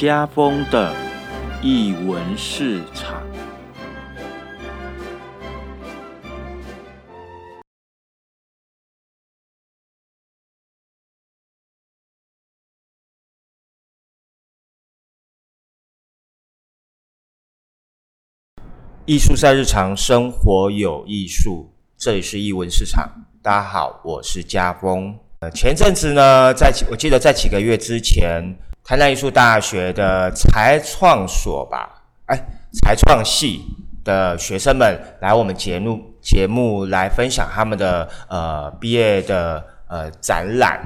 家风的译文市场。艺术在日常生活有艺术，这里是艺文市场。大家好，我是家峰。呃，前阵子呢，在我记得在几个月之前，台南艺术大学的才创所吧，哎，才创系的学生们来我们节目节目来分享他们的呃毕业的呃展览。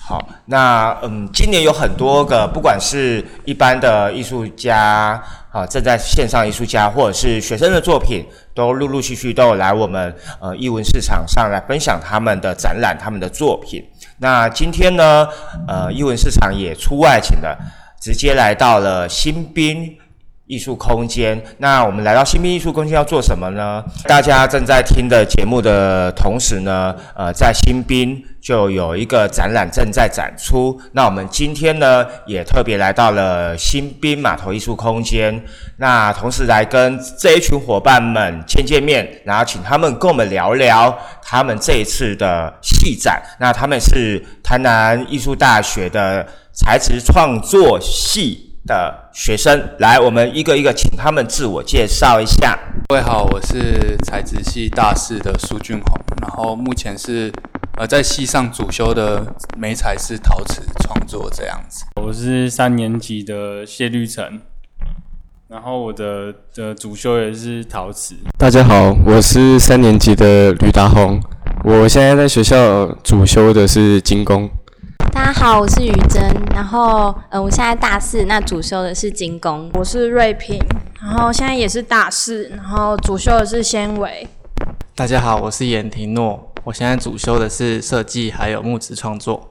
好，那嗯，今年有很多个，不管是一般的艺术家，啊，正在线上艺术家，或者是学生的作品，都陆陆续续都有来我们呃艺文市场上来分享他们的展览、他们的作品。那今天呢，呃，英文市场也出外勤了，直接来到了新兵。艺术空间，那我们来到新兵艺术空间要做什么呢？大家正在听的节目的同时呢，呃，在新兵就有一个展览正在展出。那我们今天呢，也特别来到了新兵码头艺术空间，那同时来跟这一群伙伴们见见面，然后请他们跟我们聊聊他们这一次的戏展。那他们是台南艺术大学的材质创作系。的学生来，我们一个一个请他们自我介绍一下。各位好，我是材质系大四的苏俊宏，然后目前是呃在系上主修的美彩是陶瓷创作这样子。我是三年级的谢绿成，然后我的的主修也是陶瓷。大家好，我是三年级的吕达宏，我现在在学校主修的是精工。大家好，我是于真，然后呃，我现在大四，那主修的是精工。我是瑞平，然后现在也是大四，然后主修的是纤维。大家好，我是严廷诺，我现在主修的是设计还有木质创作。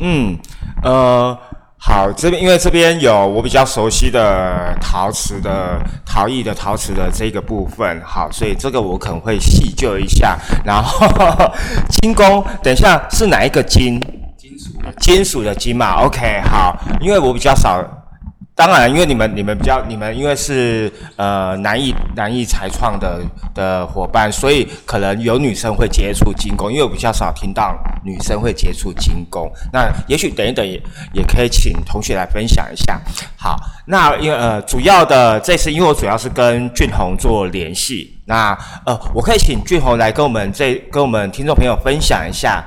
嗯，呃，好，这边因为这边有我比较熟悉的陶瓷的陶艺的陶瓷的这个部分，好，所以这个我可能会细究一下。然后 金工，等一下是哪一个金？金属的金嘛，OK，好，因为我比较少，当然，因为你们你们比较你们因为是呃南艺南艺才创的的伙伴，所以可能有女生会接触金工，因为我比较少听到女生会接触金工。那也许等一等也也可以请同学来分享一下。好，那因为呃主要的这次，因为我主要是跟俊宏做联系，那呃我可以请俊宏来跟我们这跟我们听众朋友分享一下。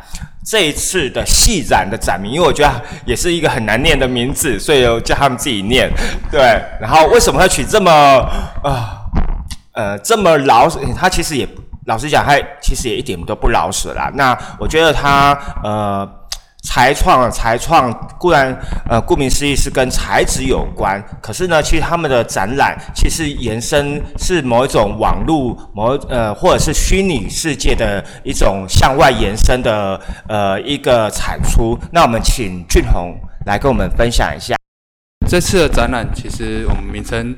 这一次的戏展的展名，因为我觉得也是一个很难念的名字，所以叫他们自己念。对，然后为什么会取这么呃呃这么老？他其实也老实讲，他其实也一点都不老实啦。那我觉得他呃。才创，才创固然，呃，顾名思义是跟材质有关。可是呢，其实他们的展览其实延伸是某一种网络，某呃，或者是虚拟世界的一种向外延伸的呃一个产出。那我们请俊宏来跟我们分享一下。这次的展览其实我们名称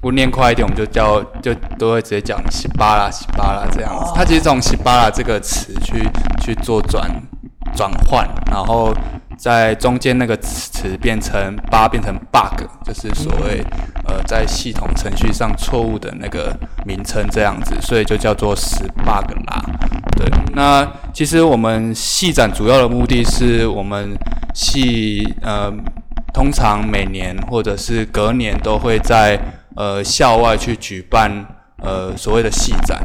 不念快一点，我们就叫就都会直接讲“西巴拉西巴拉”这样子。它其实从“西巴拉”这个词去去做转。转换，然后在中间那个词变成八变成 bug，就是所谓呃在系统程序上错误的那个名称这样子，所以就叫做十 bug 啦。对，那其实我们系展主要的目的是我们系呃通常每年或者是隔年都会在呃校外去举办呃所谓的系展。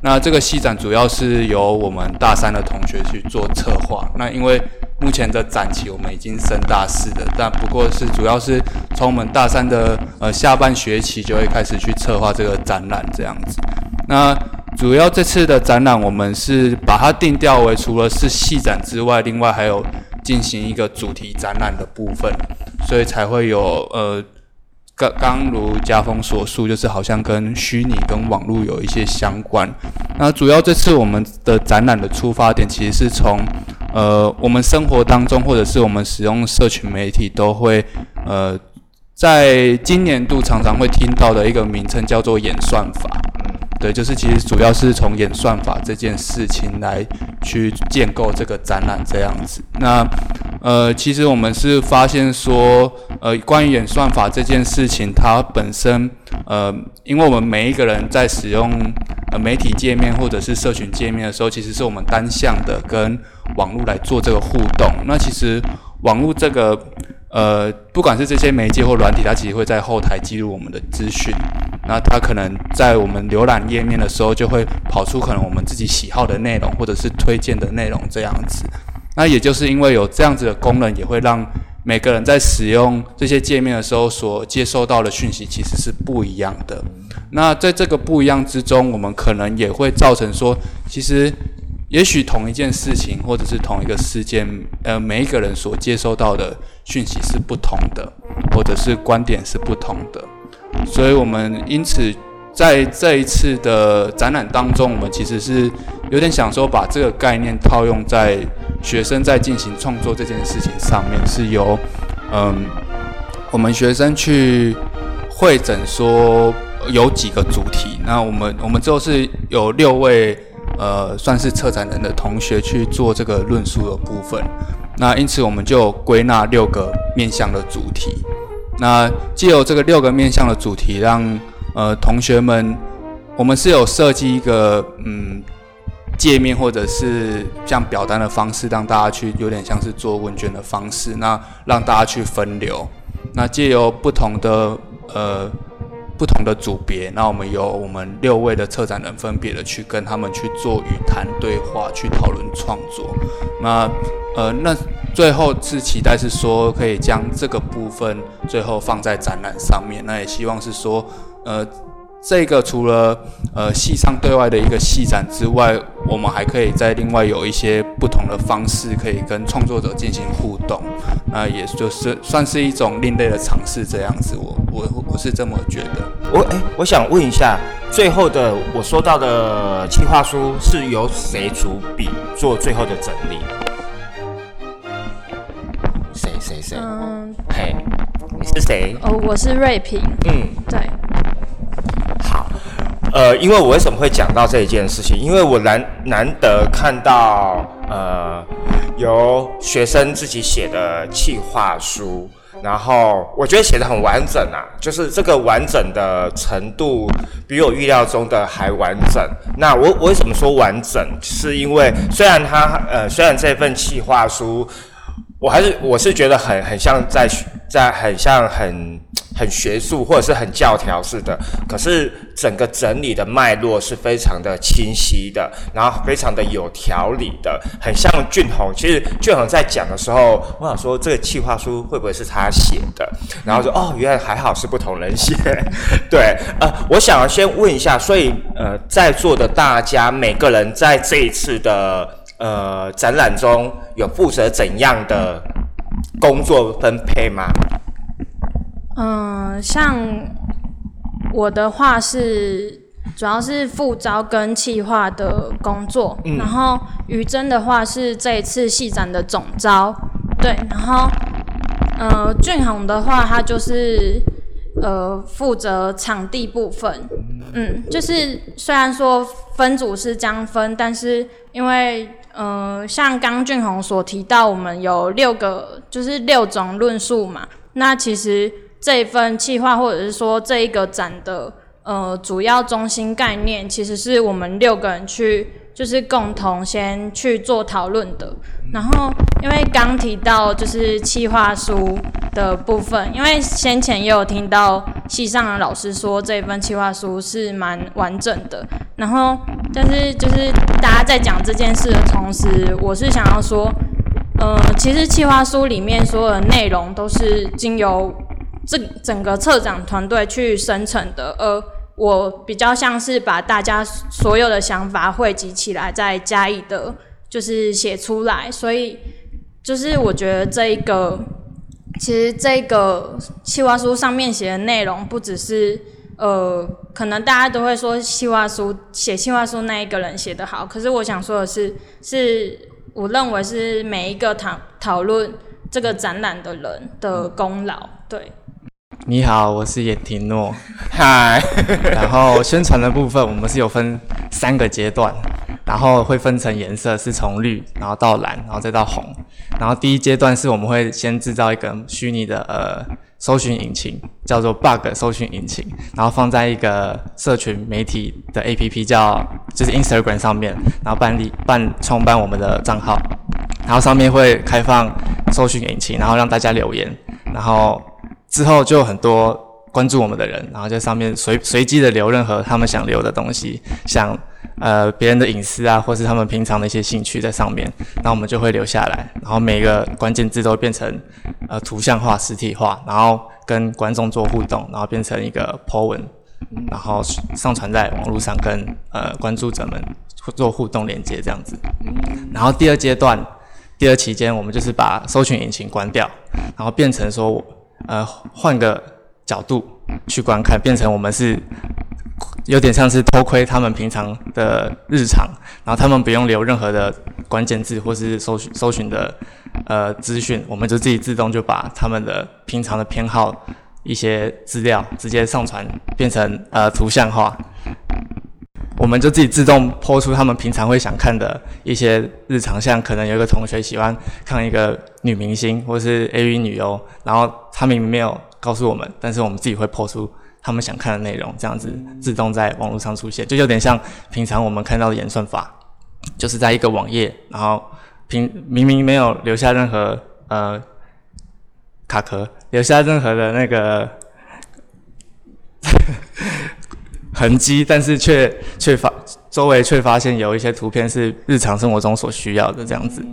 那这个戏展主要是由我们大三的同学去做策划。那因为目前的展期我们已经升大四的，但不过是主要是从我们大三的呃下半学期就会开始去策划这个展览这样子。那主要这次的展览我们是把它定调为除了是戏展之外，另外还有进行一个主题展览的部分，所以才会有呃。刚刚如家峰所述，就是好像跟虚拟跟网络有一些相关。那主要这次我们的展览的出发点，其实是从呃我们生活当中，或者是我们使用社群媒体都会呃在今年度常常会听到的一个名称叫做演算法。对，就是其实主要是从演算法这件事情来去建构这个展览这样子。那呃，其实我们是发现说，呃，关于演算法这件事情，它本身，呃，因为我们每一个人在使用呃媒体界面或者是社群界面的时候，其实是我们单向的跟网络来做这个互动。那其实网络这个，呃，不管是这些媒介或软体，它其实会在后台记录我们的资讯。那它可能在我们浏览页面的时候，就会跑出可能我们自己喜好的内容，或者是推荐的内容这样子。那也就是因为有这样子的功能，也会让每个人在使用这些界面的时候，所接收到的讯息其实是不一样的。那在这个不一样之中，我们可能也会造成说，其实也许同一件事情或者是同一个事件，呃，每一个人所接收到的讯息是不同的，或者是观点是不同的。所以我们因此在这一次的展览当中，我们其实是有点想说，把这个概念套用在。学生在进行创作这件事情上面，是由嗯，我们学生去会诊说有几个主题。那我们我们之后是有六位呃，算是策展人的同学去做这个论述的部分。那因此我们就归纳六个面向的主题。那借由这个六个面向的主题，让呃同学们，我们是有设计一个嗯。界面或者是像表单的方式，让大家去有点像是做问卷的方式，那让大家去分流。那借由不同的呃不同的组别，那我们由我们六位的策展人分别的去跟他们去做语谈对话，去讨论创作。那呃那最后是期待是说可以将这个部分最后放在展览上面。那也希望是说呃。这个除了呃系上对外的一个系展之外，我们还可以在另外有一些不同的方式，可以跟创作者进行互动。那也就是算是一种另类的尝试，这样子，我我我是这么觉得。我哎，我想问一下，最后的我收到的计划书是由谁主笔做最后的整理？谁谁谁？嗯，嘿，你是谁？哦，我是瑞平。嗯，对。呃，因为我为什么会讲到这一件事情？因为我难难得看到呃，由学生自己写的企划书，然后我觉得写的很完整啊，就是这个完整的程度比我预料中的还完整。那我我为什么说完整？是因为虽然他呃，虽然这份企划书，我还是我是觉得很很像在在很像很。很学术或者是很教条似的，可是整个整理的脉络是非常的清晰的，然后非常的有条理的，很像俊宏。其实俊宏在讲的时候，我想说这个企划书会不会是他写的？然后说哦，原来还好是不同人写。对，呃，我想要先问一下，所以呃，在座的大家每个人在这一次的呃展览中有负责怎样的工作分配吗？嗯，像我的话是主要是副招跟企划的工作，然后于真的话是这一次戏展的总招，对，然后呃俊宏的话他就是呃负责场地部分，嗯，就是虽然说分组是这样分，但是因为呃像刚俊宏所提到，我们有六个就是六种论述嘛，那其实。这一份计划，或者是说这一个展的呃主要中心概念，其实是我们六个人去就是共同先去做讨论的。然后因为刚提到就是企划书的部分，因为先前也有听到系上的老师说这份企划书是蛮完整的。然后但是就是大家在讲这件事的同时，我是想要说，呃，其实企划书里面所有的内容都是经由。这整个策展团队去生成的，而我比较像是把大家所有的想法汇集起来，再加以的，就是写出来。所以，就是我觉得这一个，其实这个企划书上面写的内容，不只是呃，可能大家都会说企划书写企划书那一个人写的好，可是我想说的是，是我认为是每一个讨讨论这个展览的人的功劳，对。你好，我是严廷诺。嗨，然后宣传的部分，我们是有分三个阶段，然后会分成颜色，是从绿，然后到蓝，然后再到红。然后第一阶段是我们会先制造一个虚拟的呃搜寻引擎，叫做 Bug 搜寻引擎，然后放在一个社群媒体的 APP 叫就是 Instagram 上面，然后办理办创办我们的账号，然后上面会开放搜寻引擎，然后让大家留言，然后之后就很多关注我们的人，然后在上面随随机的留任何他们想留的东西，想呃别人的隐私啊，或是他们平常的一些兴趣在上面，那我们就会留下来，然后每个关键字都变成呃图像化、实体化，然后跟观众做互动，然后变成一个 po 文，然后上传在网络上跟呃关注者们做互动连接这样子。然后第二阶段，第二期间，我们就是把搜寻引擎关掉，然后变成说呃换个角度去观看，变成我们是有点像是偷窥他们平常的日常，然后他们不用留任何的关键字或是搜寻搜寻的呃资讯，我们就自己自动就把他们的平常的偏好一些资料直接上传变成呃图像化，我们就自己自动抛出他们平常会想看的一些日常，像可能有一个同学喜欢看一个女明星或是 AV 女优，然后他明明没有告诉我们，但是我们自己会抛出他们想看的内容，这样子自动在网络上出现，就有点像平常我们看到的演算法，就是在一个网页，然后平明明没有留下任何呃卡壳，留下任何的那个痕迹，但是却却发周围却发现有一些图片是日常生活中所需要的这样子，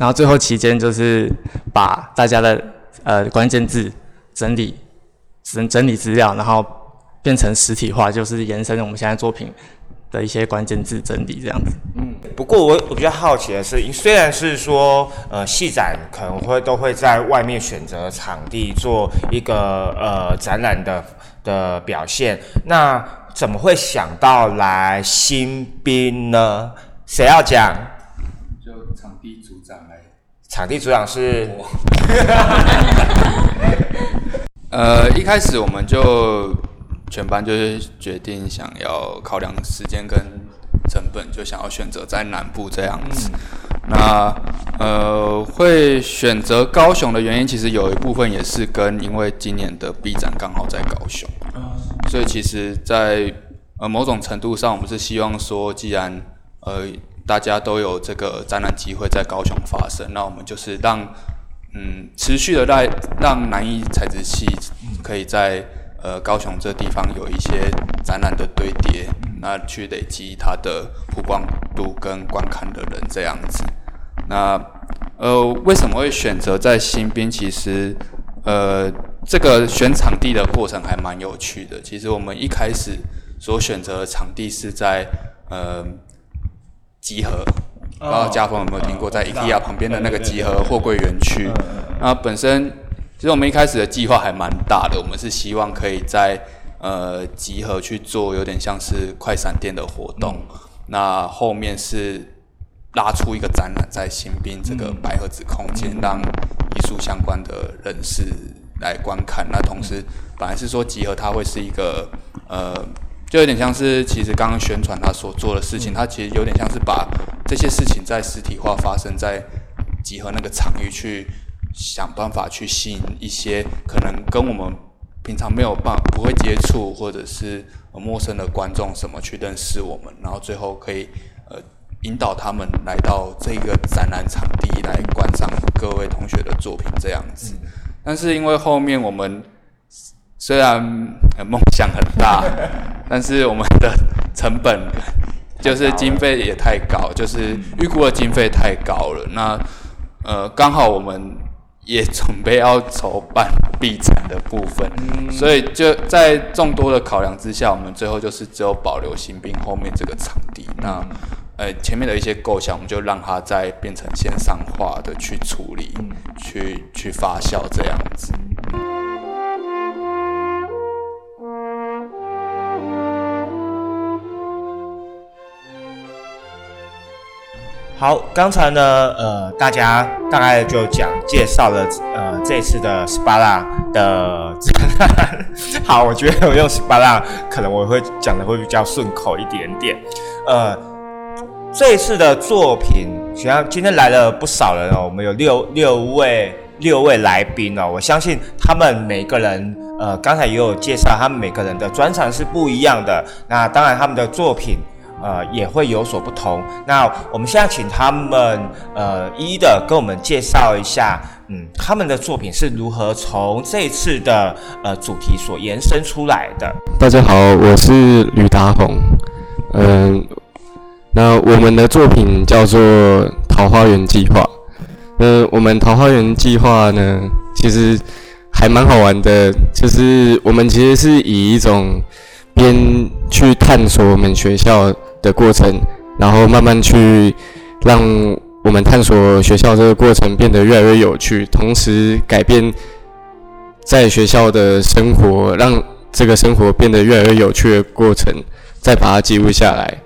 然后最后期间就是把大家的呃关键字整理整整理资料，然后变成实体化，就是延伸我们现在作品的一些关键字整理这样子。嗯不过我我比较好奇的是，虽然是说呃戏展可能会都会在外面选择场地做一个呃展览的的表现，那怎么会想到来新兵呢？谁要讲？就场地组长来。场地组长是呃，一开始我们就全班就是决定想要考量时间跟成本，就想要选择在南部这样子。那呃，会选择高雄的原因，其实有一部分也是跟因为今年的 B 展刚好在高雄，所以其实在，呃某种程度上，我们是希望说，既然呃大家都有这个展览机会在高雄发生，那我们就是让嗯持续的让让南艺材质系可以在呃高雄这地方有一些展览的堆叠，那去累积它的曝光度跟观看的人这样子。那呃为什么会选择在新兵？其实呃这个选场地的过程还蛮有趣的。其实我们一开始所选择的场地是在呃集合。不知道家峰有没有听过，在 IKEA 旁边的那个集合货柜园区。那本身其实我们一开始的计划还蛮大的，我们是希望可以在呃集合去做有点像是快闪店的活动。那后面是拉出一个展览在新兵这个白盒子空间，让艺术相关的人士来观看。那同时本来是说集合它会是一个呃。就有点像是，其实刚刚宣传他所做的事情，他其实有点像是把这些事情在实体化发生在集合那个场域，去想办法去吸引一些可能跟我们平常没有办不会接触或者是陌生的观众什么去认识我们，然后最后可以呃引导他们来到这个展览场地来观赏各位同学的作品这样子。但是因为后面我们 虽然梦想很大，但是我们的成本就是经费也太高，就是预估的经费太高了。那呃，刚好我们也准备要筹办 B 展的部分，所以就在众多的考量之下，我们最后就是只有保留新兵后面这个场地。那呃，前面的一些构想，我们就让它再变成线上化的去处理，去去发酵这样子。好，刚才呢，呃，大家大概就讲介绍了，呃，这次的 SPA 的展览。好，我觉得我用 SPA 可能我会讲的会比较顺口一点点。呃，这一次的作品，实际上今天来了不少人哦，我们有六六位六位来宾哦，我相信他们每个人，呃，刚才也有介绍，他们每个人的专长是不一样的。那当然，他们的作品，呃，也会有所不同。那我们现在请他们，呃，一一的跟我们介绍一下，嗯，他们的作品是如何从这次的呃主题所延伸出来的。大家好，我是吕达宏。嗯，那我们的作品叫做《桃花源计划》。那我们《桃花源计划》呢，其实还蛮好玩的，就是我们其实是以一种边去探索我们学校的过程，然后慢慢去让我们探索学校这个过程变得越来越有趣，同时改变在学校的生活，让这个生活变得越来越有趣的过程，再把它记录下来。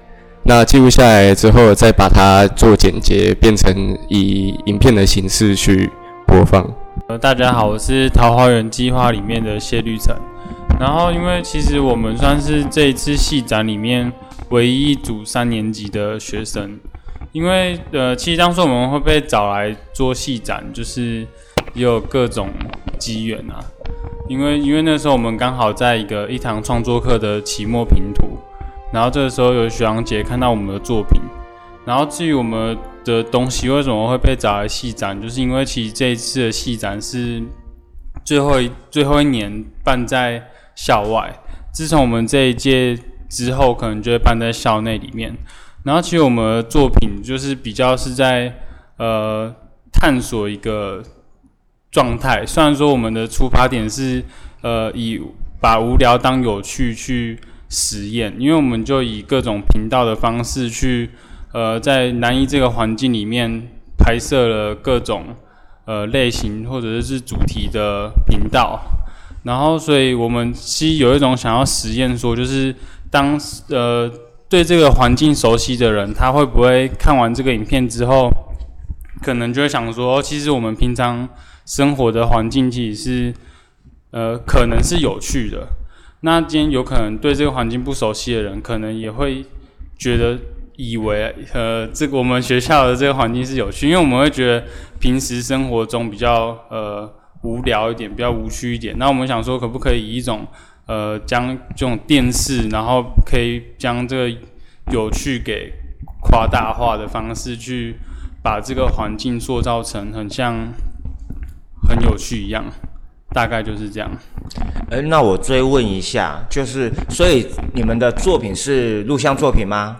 那记录下来之后，再把它做剪接，变成以影片的形式去播放。呃，大家好，我是《桃花源计划》里面的谢绿晨。然后，因为其实我们算是这一次戏展里面唯一一组三年级的学生。因为呃，其实当初我们会被找来做戏展，就是也有各种机缘啊。因为因为那时候我们刚好在一个一堂创作课的期末评图。然后这个时候有学长姐看到我们的作品，然后至于我们的东西为什么会被找来戏展，就是因为其实这一次的戏展是最后一最后一年办在校外，自从我们这一届之后，可能就会办在校内里面。然后其实我们的作品就是比较是在呃探索一个状态，虽然说我们的出发点是呃以把无聊当有趣去。实验，因为我们就以各种频道的方式去，呃，在南一这个环境里面拍摄了各种呃类型或者是主题的频道，然后，所以我们其实有一种想要实验，说就是当呃对这个环境熟悉的人，他会不会看完这个影片之后，可能就会想说，其实我们平常生活的环境其实是呃可能是有趣的。那今天有可能对这个环境不熟悉的人，可能也会觉得以为，呃，这个我们学校的这个环境是有趣，因为我们会觉得平时生活中比较呃无聊一点，比较无趣一点。那我们想说，可不可以以一种呃将这种电视，然后可以将这个有趣给夸大化的方式，去把这个环境塑造成很像很有趣一样。大概就是这样。呃，那我追问一下，就是所以你们的作品是录像作品吗？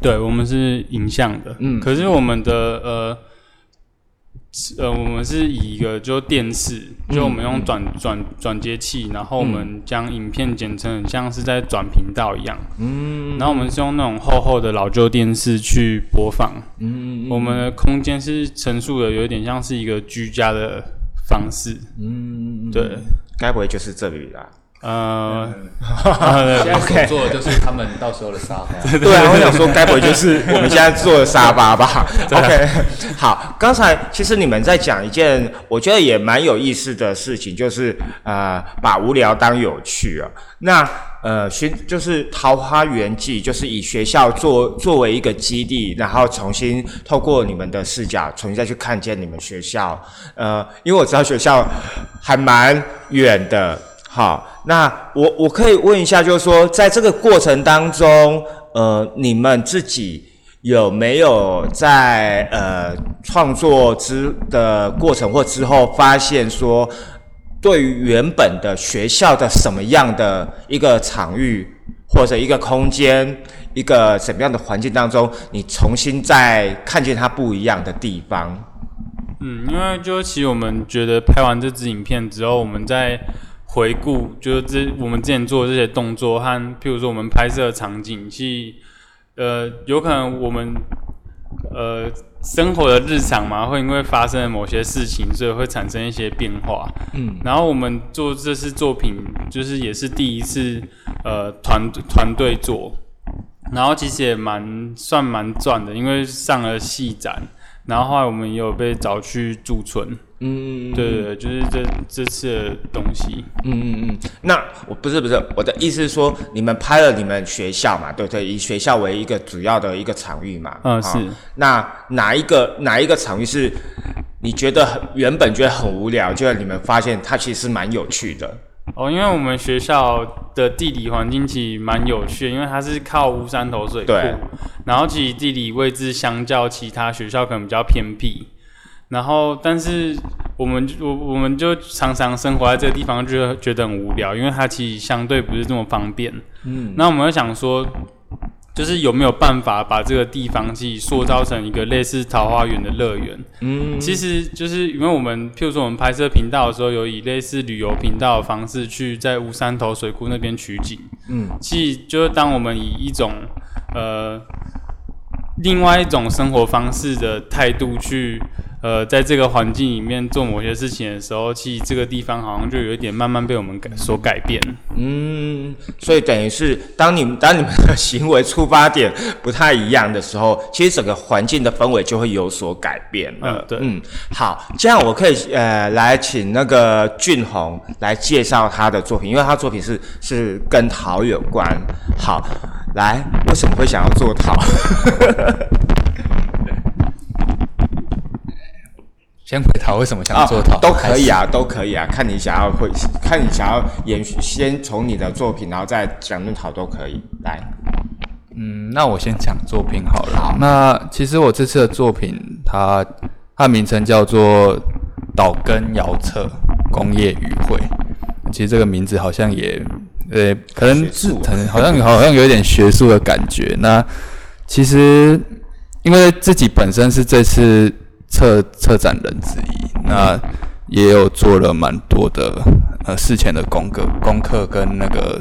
对，我们是影像的。嗯，可是我们的呃呃，我们是以一个就电视，就我们用转转转接器，然后我们将影片剪成很像是在转频道一样。嗯，然后我们是用那种厚厚的老旧电视去播放。嗯，我们的空间是陈述的，有点像是一个居家的。方式，嗯，对，该不会就是这里啦？呃，现在所做的就是他们到时候的沙发。对啊，我想说，该不会就是我们现在做的沙发吧？OK，好，刚才其实你们在讲一件我觉得也蛮有意思的事情，就是呃，把无聊当有趣啊。那呃，寻就是《桃花源记》，就是以学校作作为一个基地，然后重新透过你们的视角，重新再去看见你们学校。呃，因为我知道学校还蛮远的。好，那我我可以问一下，就是说，在这个过程当中，呃，你们自己有没有在呃创作之的过程或之后，发现说，对于原本的学校的什么样的一个场域或者一个空间，一个什么样的环境当中，你重新再看见它不一样的地方？嗯，因为就其实我们觉得拍完这支影片之后，我们在。回顾就是这我们之前做的这些动作和，譬如说我们拍摄场景，其实呃有可能我们呃生活的日常嘛，会因为发生了某些事情，所以会产生一些变化。嗯，然后我们做这次作品，就是也是第一次呃团团队做，然后其实也蛮算蛮赚的，因为上了戏展。然后后来我们也有被找去驻村，嗯，对对对，就是这这次的东西。嗯嗯嗯，那我不是不是，我的意思是说，你们拍了你们学校嘛，对不对？以学校为一个主要的一个场域嘛。啊嗯是那哪一个哪一个场域是你觉得很原本觉得很无聊，结果你们发现它其实蛮有趣的？哦，因为我们学校的地理环境其实蛮有趣的，因为它是靠乌山头水库，然后其实地理位置相较其他学校可能比较偏僻，然后但是我们我我们就常常生活在这个地方，就觉得很无聊，因为它其实相对不是这么方便。嗯，那我们就想说。就是有没有办法把这个地方去塑造成一个类似桃花源的乐园？嗯，其实就是因为我们，譬如说我们拍摄频道的时候，有以类似旅游频道的方式去在乌山头水库那边取景。嗯，其实就是当我们以一种呃另外一种生活方式的态度去呃在这个环境里面做某些事情的时候，其实这个地方好像就有一点慢慢被我们改所改变。嗯，所以等于是当你们当你们的行为出发点不太一样的时候，其实整个环境的氛围就会有所改变了。嗯对嗯，好，这样我可以呃来请那个俊宏来介绍他的作品，因为他作品是是跟陶有关。好，来，为什么会想要做桃？先回答为什么想做桃、啊都可以啊，都可以啊，看你想要会，看你想要延续，先从你的作品，然后再讲论桃都可以。来，嗯，那我先讲作品好了。那其实我这次的作品，它它的名称叫做岛根遥测工业语汇。其实这个名字好像也，呃，可能是可能好像好像有点学术的感觉。那其实因为自己本身是这次策策展人之一，那也有做了蛮多的呃事前的功课、功课跟那个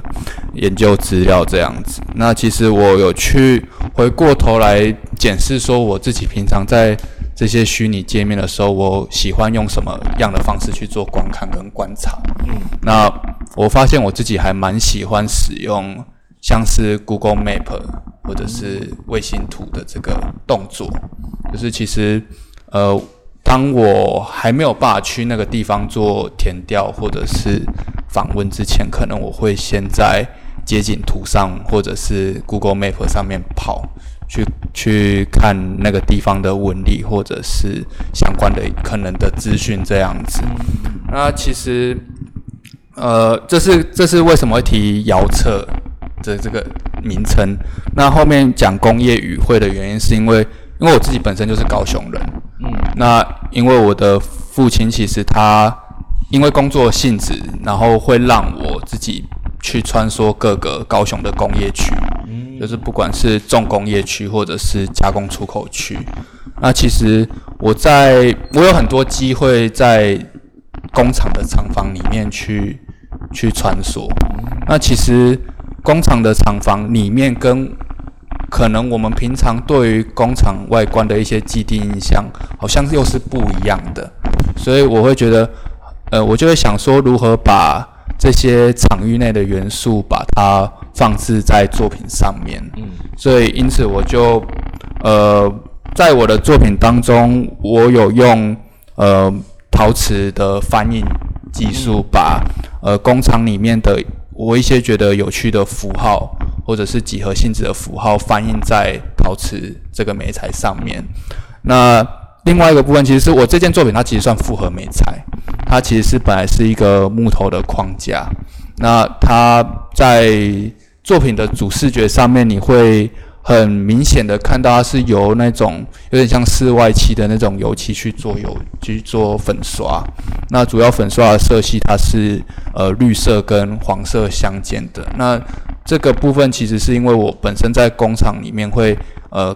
研究资料这样子。那其实我有去回过头来检视，说我自己平常在这些虚拟界面的时候，我喜欢用什么样的方式去做观看跟观察。嗯，那我发现我自己还蛮喜欢使用像是 Google Map 或者是卫星图的这个动作，就是其实呃，当我还没有办法去那个地方做填调或者是访问之前，可能我会先在街景图上或者是 Google Map 上面跑，去去看那个地方的纹理或者是相关的可能的资讯这样子。那其实，呃，这是这是为什么会提遥测的这个名称？那后面讲工业语汇的原因，是因为因为我自己本身就是高雄人，嗯，那因为我的父亲其实他因为工作性质，然后会让我自己去穿梭各个高雄的工业区，就是不管是重工业区或者是加工出口区。那其实我在我有很多机会在工厂的厂房里面去去穿梭。那其实工厂的厂房里面跟可能我们平常对于工厂外观的一些既定印象，好像又是不一样的，所以我会觉得，呃，我就会想说，如何把这些场域内的元素把它放置在作品上面。嗯，所以因此我就，呃，在我的作品当中，我有用呃陶瓷的翻印技术，把呃工厂里面的我一些觉得有趣的符号。或者是几何性质的符号翻印在陶瓷这个媒材上面。那另外一个部分，其实是我这件作品，它其实算复合媒材，它其实是本来是一个木头的框架。那它在作品的主视觉上面，你会很明显的看到它是由那种有点像室外漆的那种油漆去做油去做粉刷。那主要粉刷的色系，它是呃绿色跟黄色相间的。那这个部分其实是因为我本身在工厂里面会呃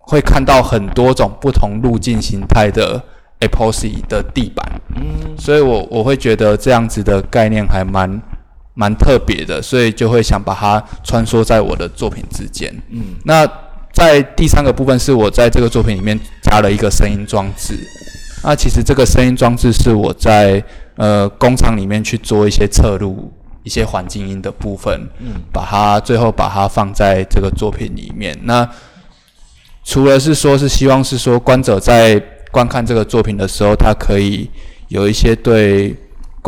会看到很多种不同路径形态的 epoxy 的地板，嗯，所以我我会觉得这样子的概念还蛮蛮特别的，所以就会想把它穿梭在我的作品之间，嗯，那在第三个部分是我在这个作品里面加了一个声音装置，那其实这个声音装置是我在呃工厂里面去做一些测录。一些环境音的部分，嗯，把它最后把它放在这个作品里面。那除了是说是希望是说观者在观看这个作品的时候，他可以有一些对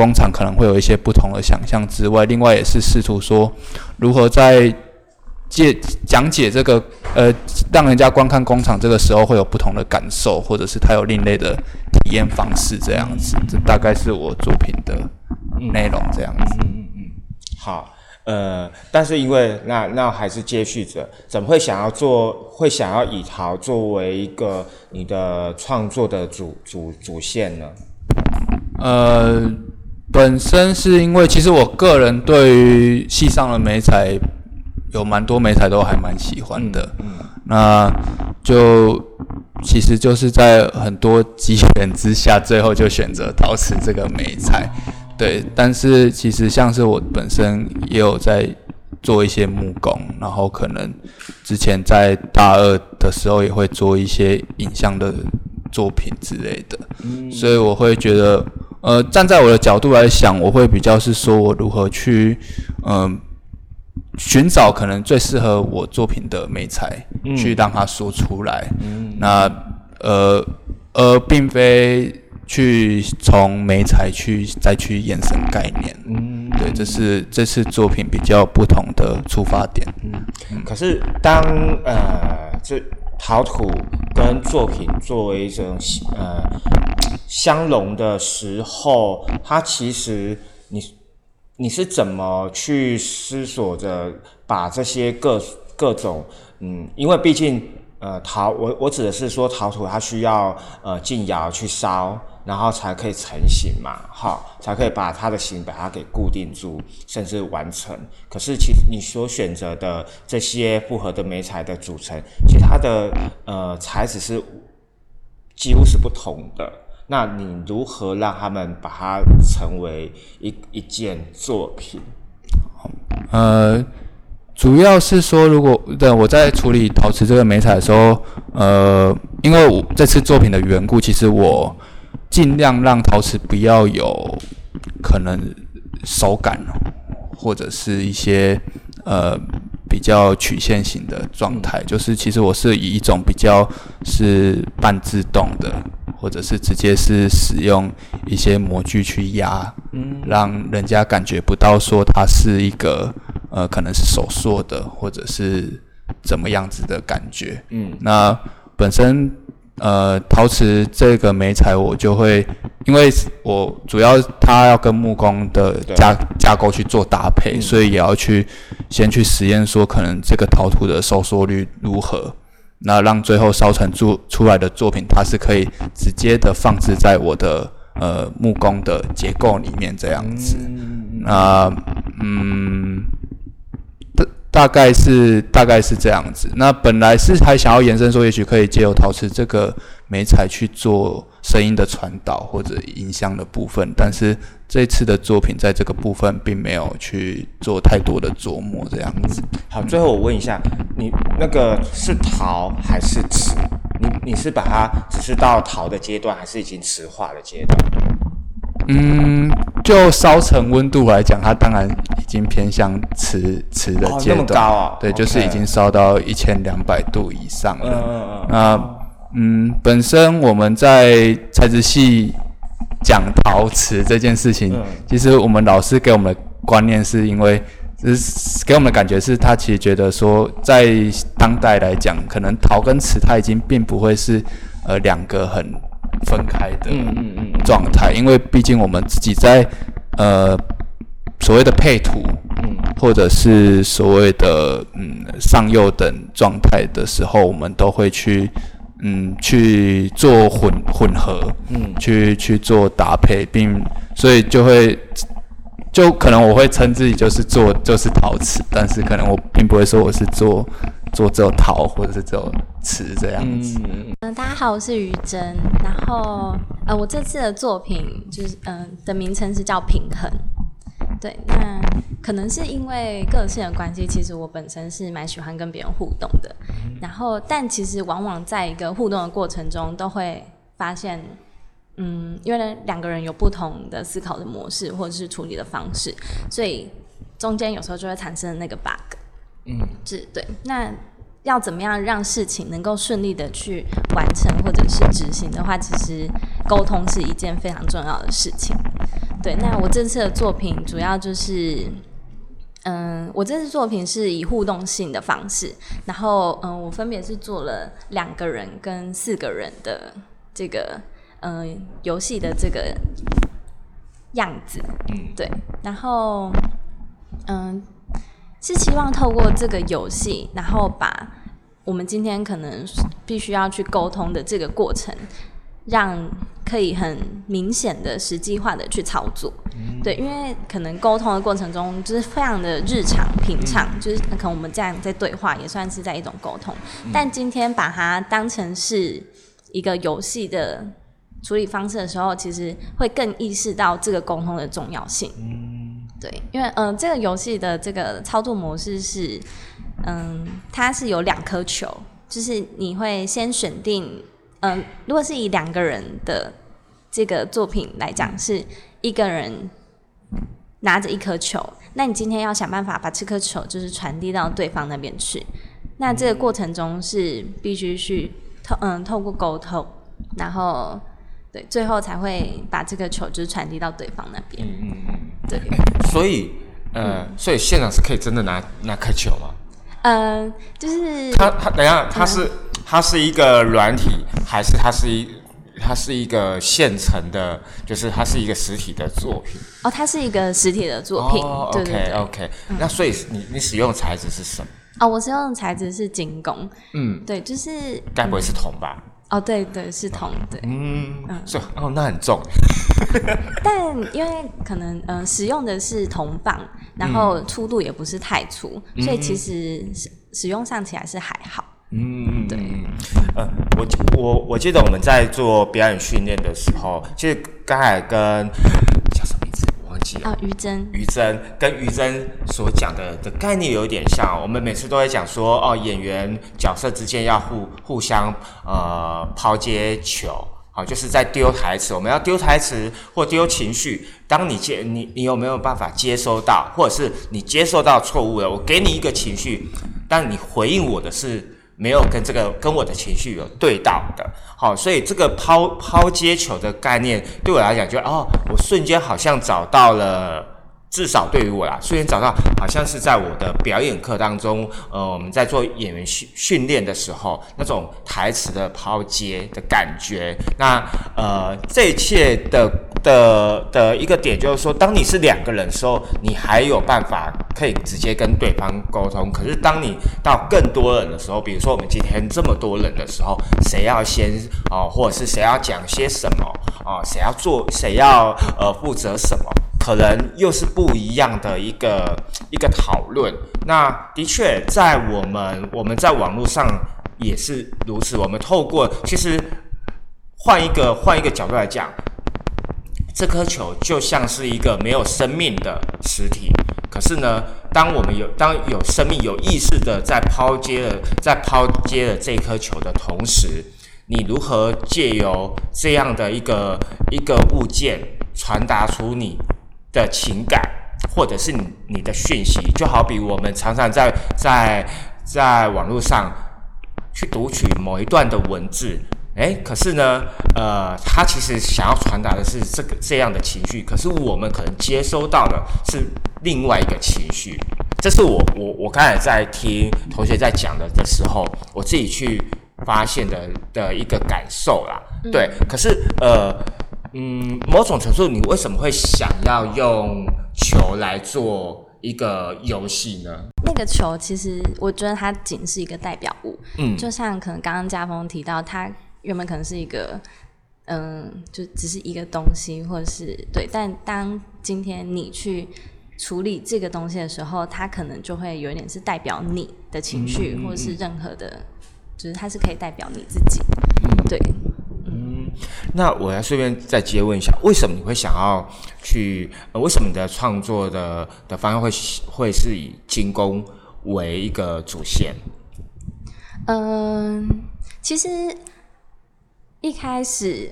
工厂可能会有一些不同的想象之外，另外也是试图说如何在借讲解这个呃，让人家观看工厂这个时候会有不同的感受，或者是他有另类的体验方式这样子。这大概是我作品的内容这样子。嗯嗯嗯好，呃，但是因为那那还是接续着，怎么会想要做，会想要以陶作为一个你的创作的主主主线呢？呃，本身是因为其实我个人对于戏上的美彩有蛮多美彩都还蛮喜欢的，那就其实就是在很多机缘之下，最后就选择陶瓷这个美彩。对，但是其实像是我本身也有在做一些木工，然后可能之前在大二的时候也会做一些影像的作品之类的，所以我会觉得，呃，站在我的角度来想，我会比较是说我如何去，嗯、寻找可能最适合我作品的美材，去让它说出来。那呃而并非去从美材去再去延伸概念。嗯，对，这是这次作品比较不同的出发点。可是当呃，这陶土跟作品作为一种呃相融的时候，它其实你你是怎么去思索着把这些各各种嗯，因为毕竟呃陶我我指的是说陶土它需要呃进窑去烧，然后才可以成型嘛，好，才可以把它的形把它给固定住，甚至完成。可是其实你所选择的这些复合的媒材的组成，其实它的呃材质是几乎是不同的。那你如何让他们把它成为一一件作品？呃，主要是说，如果对我在处理陶瓷这个美彩的时候，呃，因为我这次作品的缘故，其实我尽量让陶瓷不要有可能手感，或者是一些呃比较曲线型的状态。就是其实我是以一种比较是半自动的，或者是直接是使用一些模具去压，嗯，让人家感觉不到说它是一个呃可能是手塑的，或者是怎么样子的感觉。嗯，那本身呃陶瓷这个媒材，我就会因为我主要它要跟木工的架架构去做搭配，所以也要去先去实验说可能这个陶土的收缩率如何。那让最后烧成出出来的作品，它是可以直接的放置在我的呃木工的结构里面这样子。那嗯，大大概是大概是这样子。那本来是还想要延伸说，也许可以借由陶瓷这个媒材去做声音的传导或者影像的部分，但是这次的作品在这个部分并没有去做太多的琢磨这样子。好，最后我问一下，你那个是陶还是瓷？你你是把它只是到陶的阶段，还是已经瓷化的阶段？嗯，就烧成温度来讲，它当然已经偏向瓷瓷的阶段。哦高啊对就是已经烧到一千两百度以上了。嗯嗯嗯那嗯，本身我们在材质系讲陶瓷这件事情，嗯其实我们老师给我们的观念是因为，就是给我们的感觉是他其实觉得说，在当代来讲，可能陶跟瓷它已经并不会是呃两个很分开的嗯嗯嗯状态，因为毕竟我们自己在呃所谓的配图，嗯。或者是所谓的嗯上右等状态的时候，我们都会去嗯去做混混合，嗯。去去做搭配，并所以就会就可能我会称自己就是做就是陶瓷，但是可能我并不会说我是做做这种陶或者是只有瓷这样子。嗯嗯，大家好，我是于真。然后，呃，我这次的作品就是，嗯、的名称是叫平衡。对，那可能是因为个性的关系，其实我本身是蛮喜欢跟别人互动的。然后，但其实往往在一个互动的过程中，都会发现，嗯，因为呢两个人有不同的思考的模式或者是处理的方式，所以中间有时候就会产生那个 bug。嗯，是对。那要怎么样让事情能够顺利的去完成或者是执行的话，其实沟通是一件非常重要的事情。对，那我这次的作品主要就是，嗯，我这次作品是以互动性的方式，然后嗯，我分别是做了两个人跟四个人的这个嗯游戏的这个样子，嗯对，然后嗯是希望透过这个游戏，然后把我们今天可能必须要去沟通的这个过程，让可以很明显的实际化的去操作。对，因为可能沟通的过程中就是非常的日常平常，就是可能我们这样在对话也算是在一种沟通，但今天把它当成是一个游戏的处理方式的时候，其实会更意识到这个沟通的重要性。对，因为嗯、这个游戏的这个操作模式是，嗯，它是有两颗球，就是你会先选定，嗯、如果是以两个人的这个作品来讲，是一个人拿着一颗球，那你今天要想办法把这颗球就是传递到对方那边去。那这个过程中是必须去透嗯透过沟通，然后对最后才会把这个球就是传递到对方那边。嗯嗯嗯。对，所以呃，所以现场是可以真的拿拿颗球吗？嗯，就是它它等一下，它是它是一个软体，还是它是一它是一个现成的，就是它是一个实体的作品？哦，它是一个实体的作品，哦对对对。，OK OK，那所以你你使用材质是什么？哦，我使用的材质是精工，嗯，对，就是该不会是铜吧？哦，对对，是铜，对。嗯，嗯是哦，那很重。但因为可能呃使用的是铜棒，然后粗度也不是太粗，所以其实使使用上起来是还好。嗯，对呃，我我我记得我们在做表演训练的时候，其实刚才跟叫什么名字忘记了。啊，于真，于真跟于真所讲的的概念有点像，我们每次都会讲说，哦，演员角色之间要互互相呃抛接球，好，就是在丢台词，我们要丢台词或丢情绪。当你接你你有没有办法接收到，或者是你接受到错误了，我给你一个情绪，但你回应我的是。没有跟这个跟我的情绪有对到的，好，所以这个抛抛接球的概念对我来讲就，哦，我瞬间好像找到了，至少对于我啦，虽然找到好像是在我的表演课当中，呃，我们在做演员训训练的时候，那种台词的抛接的感觉。那呃，这一切的的的一个点就是说，当你是两个人的时候，你还有办法可以直接跟对方沟通。可是当你到更多人的时候，比如说我们今天这么多人的时候，谁要先哦，或者是谁要讲些什么哦，谁要做，谁要呃负责什么，可能又是不一样的一个一个讨论。那的确，在我们我们在网络上也是如此。我们透过其实换一个换一个角度来讲，这颗球就像是一个没有生命的实体。可是呢，当我们有当有生命、有意识的在抛接了在抛接了这颗球的同时，你如何借由这样的一个一个物件传达出你的情感，或者是你你的讯息？就好比我们常常在在在网络上去读取某一段的文字，诶，可是呢，呃，他其实想要传达的是这个这样的情绪，可是我们可能接收到的是另外一个情绪。这是我我我刚才在听同学在讲的的时候，我自己去发现的的一个感受啦。对，可是呃，嗯，某种程度，你为什么会想要用球来做一个游戏呢？那个球其实我觉得它仅是一个代表物，嗯就像可能刚刚家峰提到，它原本可能是一个，嗯，就只是一个东西，或者是对，但当今天你去处理这个东西的时候，它可能就会有一点是代表你的情绪，或者是任何的，就是它是可以代表你自己，对。那我要顺便再接问一下，为什么你会想要去？呃，为什么你的创作的的方向会会是以精工为一个主线？嗯，其实一开始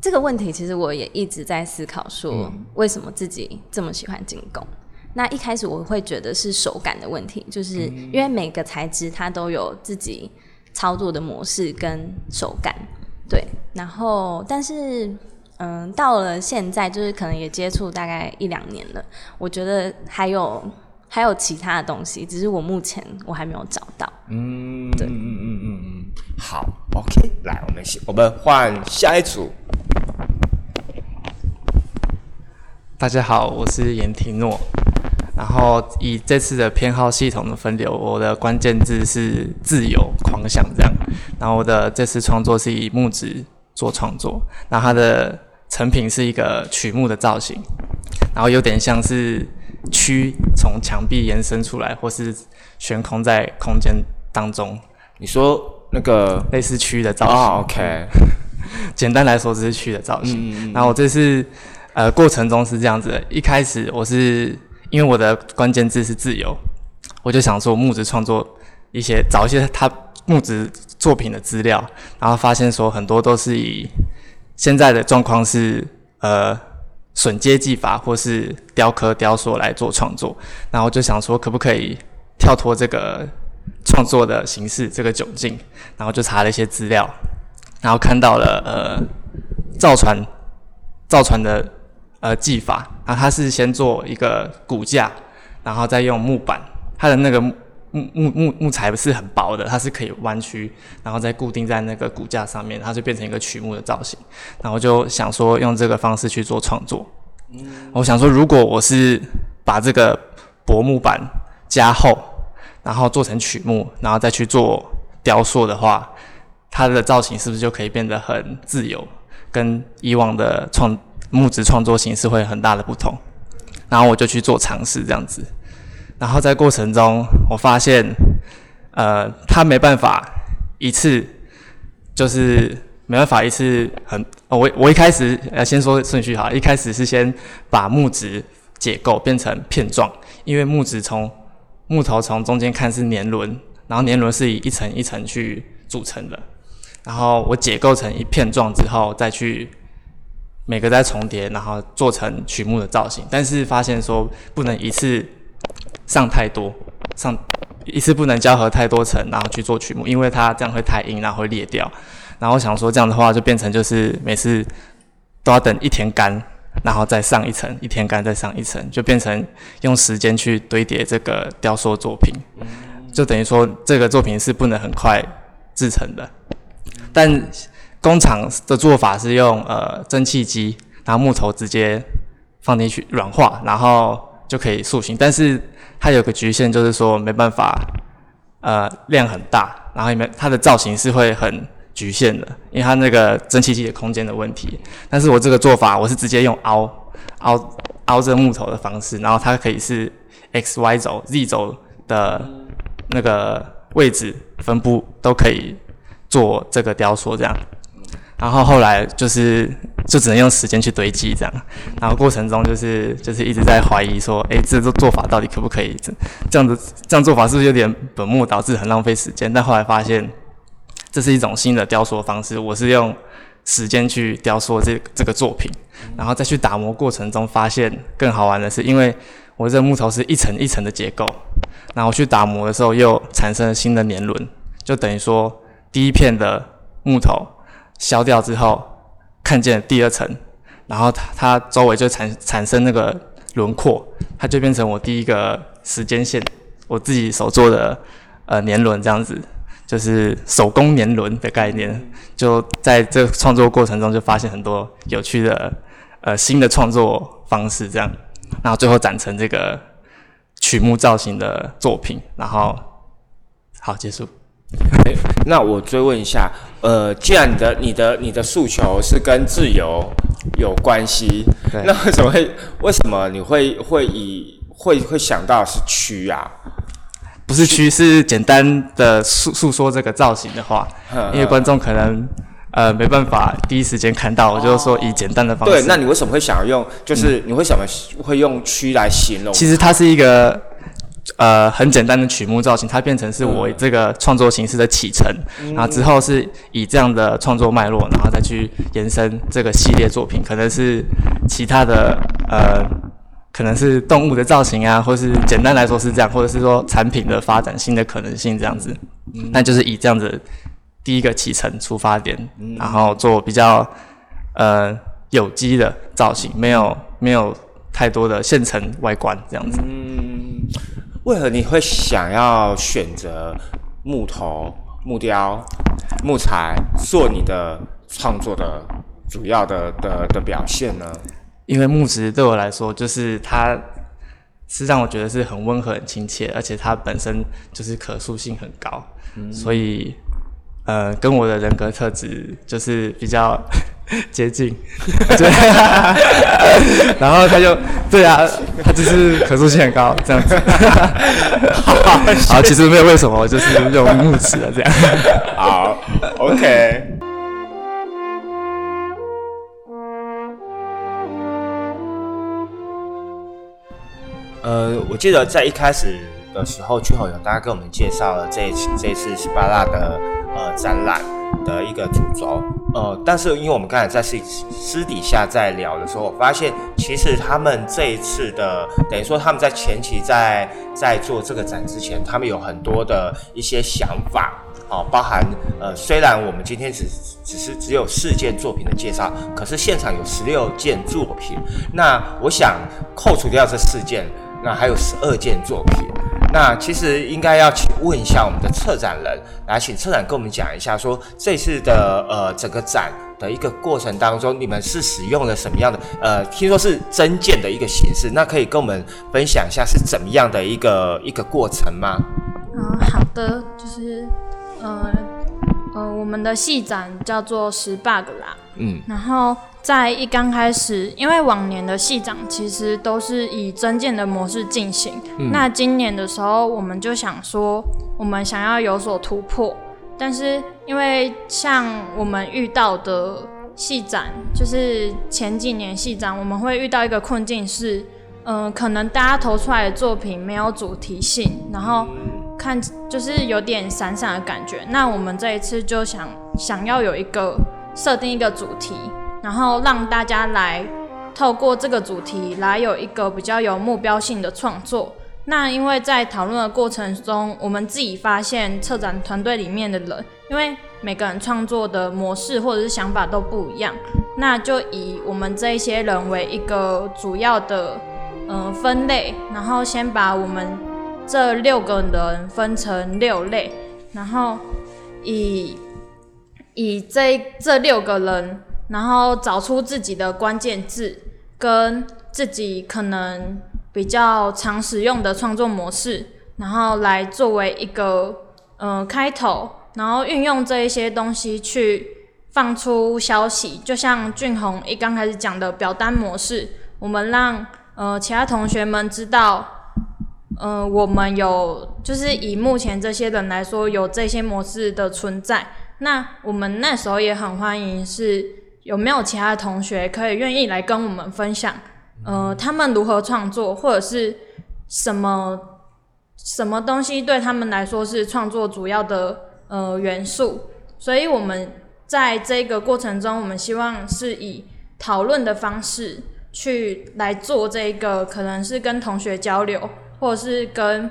这个问题，其实我也一直在思考，说为什么自己这么喜欢精工。那一开始我会觉得是手感的问题，就是因为每个材质它都有自己操作的模式跟手感，对。然后，但是，嗯，到了现在，就是可能也接触大概一两年了，我觉得还有还有其他的东西，只是我目前我还没有找到。嗯，对，嗯嗯嗯嗯嗯，好，OK，来，我们我们换下一组。大家好，我是严提诺。然后以这次的偏好系统的分流，我的关键字是自由、狂想这样。然后我的这次创作是以木质做创作，那它的成品是一个曲目的造型，然后有点像是蛆从墙壁延伸出来，或是悬空在空间当中。你说那个类似蛆的造型？OK，简单来说，这是蛆的造型。然后我这次。呃，过程中是这样子的。一开始我是因为我的关键字是自由，我就想说木质创作一些找一些它木质作品的资料，然后发现说很多都是以现在的状况是呃榫接技法或是雕刻雕塑来做创作，然后就想说可不可以跳脱这个创作的形式这个窘境，然后就查了一些资料，然后看到了呃造船造船的。呃，技法，然后它是先做一个骨架，然后再用木板，它的那个木木木木材不是很薄的，它是可以弯曲，然后再固定在那个骨架上面，它就变成一个曲木的造型。然后就想说用这个方式去做创作。嗯，我想说，如果我是把这个薄木板加厚，然后做成曲木，然后再去做雕塑的话，它的造型是不是就可以变得很自由，跟以往的创？木质创作形式会很大的不同，然后我就去做尝试这样子，然后在过程中我发现，呃，他没办法一次就是没办法一次很，我我一开始呃先说顺序哈，一开始是先把木质解构变成片状，因为木质从木头从中间看是年轮，然后年轮是以一层一层去组成的，然后我解构成一片状之后再去。每个在重叠，然后做成曲目的造型，但是发现说不能一次上太多，上一次不能交合太多层，然后去做曲目，因为它这样会太硬，然后会裂掉。然后想说这样的话就变成就是每次都要等一天干，然后再上一层，一天干再上一层，就变成用时间去堆叠这个雕塑作品，就等于说这个作品是不能很快制成的，但。工厂的做法是用呃蒸汽机，然后木头直接放进去软化，然后就可以塑形。但是它有个局限，就是说没办法呃量很大，然后里面它的造型是会很局限的，因为它那个蒸汽机的空间的问题。但是我这个做法，我是直接用凹凹凹这木头的方式，然后它可以是 x y 轴 z 轴的那个位置分布都可以做这个雕塑这样。然后后来就是就只能用时间去堆积这样，然后过程中就是就是一直在怀疑说，哎，这做做法到底可不可以？这这样子这样做法是不是有点本末倒置，很浪费时间？但后来发现这是一种新的雕塑方式，我是用时间去雕塑这这个作品，然后再去打磨过程中发现更好玩的是，因为我这木头是一层一层的结构，然后去打磨的时候又产生了新的年轮，就等于说第一片的木头。消掉之后，看见第二层，然后它它周围就产产生那个轮廓，它就变成我第一个时间线，我自己手做的呃年轮这样子，就是手工年轮的概念。就在这创作过程中，就发现很多有趣的呃新的创作方式，这样，然后最后展成这个曲目造型的作品，然后好结束。那我追问一下，呃，既然你的、你的、你的诉求是跟自由有关系，那为什么会？为什么你会会以会会想到是蛆啊？不是蛆，是简单的诉诉说这个造型的话，因为观众可能呃没办法第一时间看到，我就说以简单的方式。对，那你为什么会想要用？就是你会什么会用蛆来形容？其实它是一个。呃，很简单的曲目造型，它变成是我这个创作形式的启程，然后之后是以这样的创作脉络，然后再去延伸这个系列作品，可能是其他的呃，可能是动物的造型啊，或是简单来说是这样，或者是说产品的发展新的可能性这样子。那就是以这样子第一个启程出发点，然后做比较呃有机的造型，没有没有太多的现成外观这样子。为何你会想要选择木头、木雕、木材做你的创作的主要的的的表现呢？因为木质对我来说，就是它是让我觉得是很温和、很亲切，而且它本身就是可塑性很高，所以呃，跟我的人格特质就是比较 接近。对，然后他就对啊，他就是可塑性很高这样子。好，其实没有为什么，我就是用木尺的这样。好，OK。呃，我记得在一开始的时候，俊宏有大概跟我们介绍了这一次这一次西巴拉的呃展览的一个主轴，呃，但是因为我们刚才在私私底下在聊的时候，我发现其实他们这一次的等于说他们在前期在在做这个展之前，他们有很多的一些想法，哦，包含呃，虽然我们今天只只是只有四件作品的介绍，可是现场有十六件作品，那我想扣除掉这四件。那还有十二件作品，那其实应该要请问一下我们的策展人，来请策展跟我们讲一下，说这次的呃整个展的一个过程当中，你们是使用了什么样的呃，听说是增建的一个形式，那可以跟我们分享一下是怎么样的一个一个过程吗？嗯，好的，就是呃呃，我们的戏展叫做十 bug 啦，嗯，然后。在一刚开始，因为往年的戏长其实都是以增建的模式进行，那今年的时候我们就想说，我们想要有所突破，但是因为像我们遇到的戏展，就是前几年戏展，我们会遇到一个困境是，嗯，可能大家投出来的作品没有主题性，然后看就是有点闪闪的感觉。那我们这一次就想想要有一个设定一个主题。然后让大家来透过这个主题来有一个比较有目标性的创作。那因为在讨论的过程中，我们自己发现策展团队里面的人，因为每个人创作的模式或者是想法都不一样，那就以我们这一些人为一个主要的嗯分类，然后先把我们这六个人分成六类，然后以以这这六个人。然后找出自己的关键字，跟自己可能比较常使用的创作模式，然后来作为一个呃开头，然后运用这一些东西去放出消息，就像俊宏一刚开始讲的表单模式，我们让呃其他同学们知道，呃我们有就是以目前这些人来说有这些模式的存在，那我们那时候也很欢迎是。有没有其他的同学可以愿意来跟我们分享？呃，他们如何创作，或者是什么什么东西对他们来说是创作主要的呃元素？所以，我们在这个过程中，我们希望是以讨论的方式去来做这个，可能是跟同学交流，或者是跟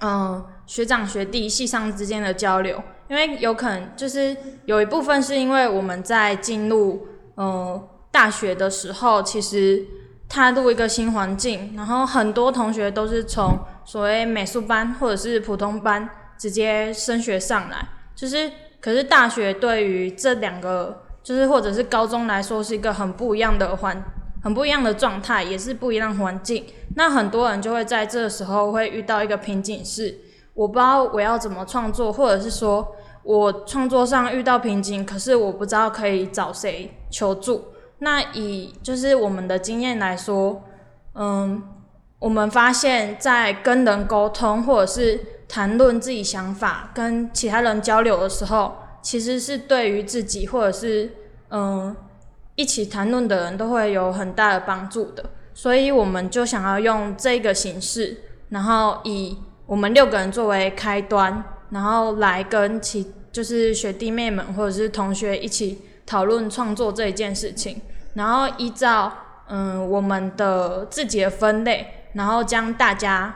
嗯学长学弟系上之间的交流。因为有可能就是有一部分是因为我们在进入嗯大学的时候，其实踏入一个新环境，然后很多同学都是从所谓美术班或者是普通班直接升学上来，就是可是大学对于这两个就是或者是高中来说是一个很不一样的环，很不一样的状态，也是不一样环境。那很多人就会在这个时候会遇到一个瓶颈，是我不知道我要怎么创作，或者是说。我创作上遇到瓶颈，可是我不知道可以找谁求助。那以就是我们的经验来说，嗯，我们发现，在跟人沟通或者是谈论自己想法、跟其他人交流的时候，其实是对于自己或者是嗯一起谈论的人都会有很大的帮助的。所以我们就想要用这个形式，然后以我们六个人作为开端。然后来跟其就是学弟妹们或者是同学一起讨论创作这一件事情，然后依照嗯我们的自己的分类，然后将大家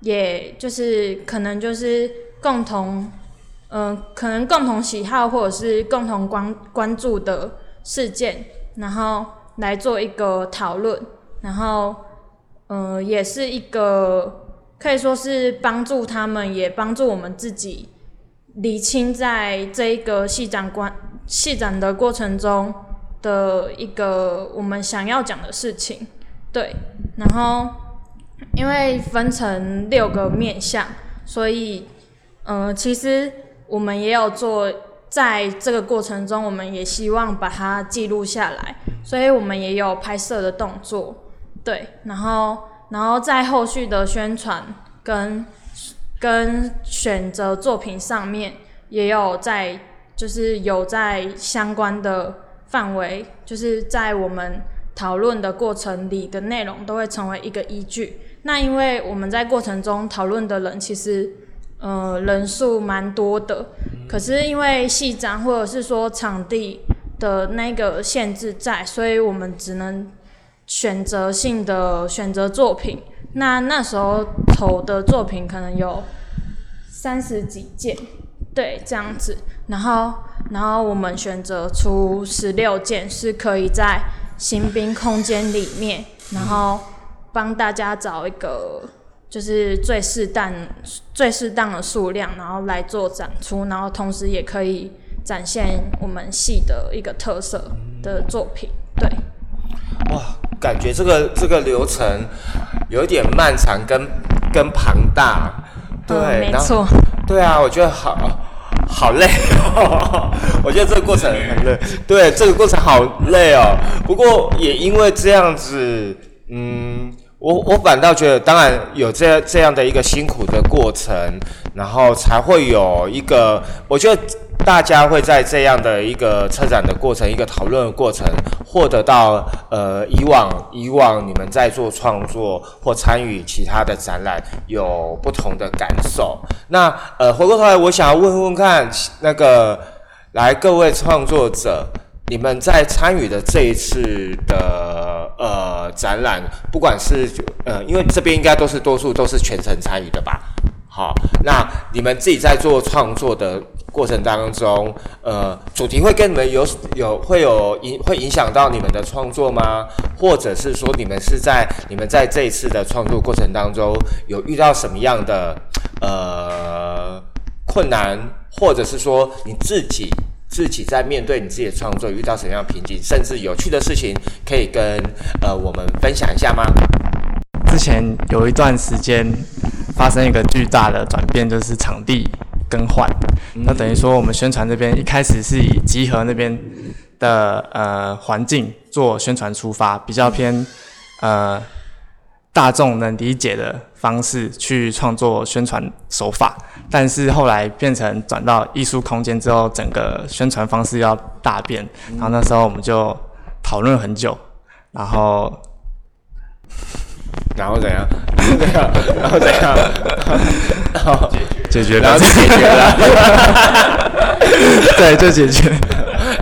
也就是可能就是共同嗯、可能共同喜好或者是共同关关注的事件，然后来做一个讨论，然后嗯也是一个可以说是帮助他们，也帮助我们自己理清在这一个戏展关戏展的过程中的一个我们想要讲的事情，对，然后因为分成六个面向，所以呃其实我们也有做。在这个过程中，我们也希望把它记录下来，所以我们也有拍摄的动作，对，然后然后在后续的宣传跟跟选择作品上面，也有在就是有在相关的范围，就是在我们讨论的过程里的内容都会成为一个依据。那因为我们在过程中讨论的人其实呃人数蛮多的，可是因为戏展或者是说场地的那个限制在，所以我们只能选择性的选择作品。那那时候投的作品可能有三十几件，对，这样子。然后，然后我们选择出十六件是可以在新兵空间里面，然后帮大家找一个就是最适当、最适当的数量，然后来做展出，然后同时也可以展现我们系的一个特色的作品，对。哇，感觉这个这个流程有一点漫长跟跟庞大，对，嗯没错，对啊，我觉得好好累哦，我觉得这个过程很累，对，这个过程好累哦。不过也因为这样子，嗯，我我反倒觉得，当然有这这样的一个辛苦的过程，然后才会有一个，我觉得。大家会在这样的一个车展的过程、一个讨论的过程，获得到呃以往以往你们在做创作或参与其他的展览有不同的感受。那呃回过头来，我想要问问看那个来各位创作者，你们在参与的这一次的呃展览，不管是呃，因为这边应该都是多数都是全程参与的吧？好，那你们自己在做创作的过程当中，呃，主题会跟你们有有会有影会影响到你们的创作吗？或者是说你们是在你们在这一次的创作过程当中有遇到什么样的呃困难，或者是说你自己自己在面对你自己的创作遇到什么样的瓶颈，甚至有趣的事情，可以跟呃我们分享一下吗？之前有一段时间发生一个巨大的转变，就是场地更换。那等于说，我们宣传这边一开始是以集合那边的呃环境做宣传出发，比较偏呃大众能理解的方式去创作宣传手法。但是后来变成转到艺术空间之后，整个宣传方式要大变。然后那时候我们就讨论很久，然后然后怎样？怎样？然后怎样？然后解决然后 就解决了。对，就解决。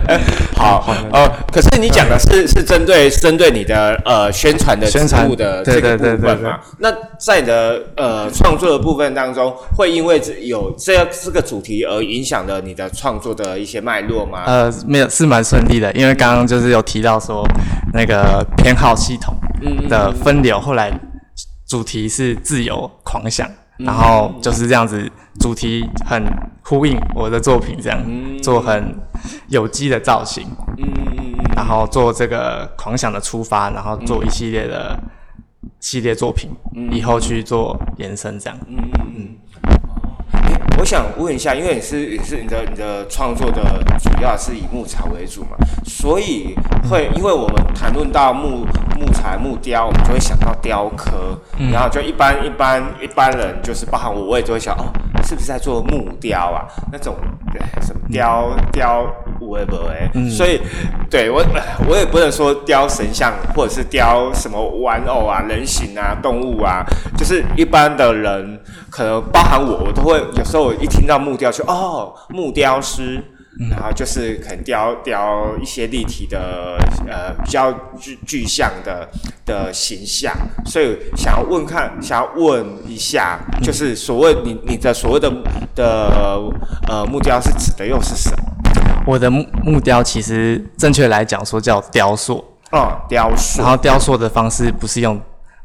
好，呃，可是你讲的是是针对针对你的呃宣传的宣传的对这个部分嘛？那在你的呃创作的部分当中，会因为这有这这个主题而影响了你的创作的一些脉络吗？呃，没有，是蛮顺利的，因为刚刚就是有提到说那个偏好系统的分流，后来主题是自由狂想，然后就是这样子，主题很呼应我的作品，这样做很有机的造型，然后做这个狂想的出发，然后做一系列的系列作品，以后去做延伸，这样。我想问一下，因为你是也是你的你的创作的主要是以木材为主嘛，所以会因为我们谈论到木木材木雕，我们就会想到雕刻，然后就一般一般一般人就是包含我，我也就会想哦，是不是在做木雕啊？那种对什么雕雕无为不为，所以对我我也不能说雕神像或者是雕什么玩偶啊、人形啊、动物啊，就是一般的人可能包含我，我都会有时候我一听到木雕就哦木雕师，然后就是可能雕雕一些立体的呃比较具具象的的形象，所以想要问看，想要问一下，就是所谓你你的所谓的的呃木雕是指的又是什么？我的木木雕其实正确来讲说叫雕塑，哦，雕塑。然，后雕塑的方式不是用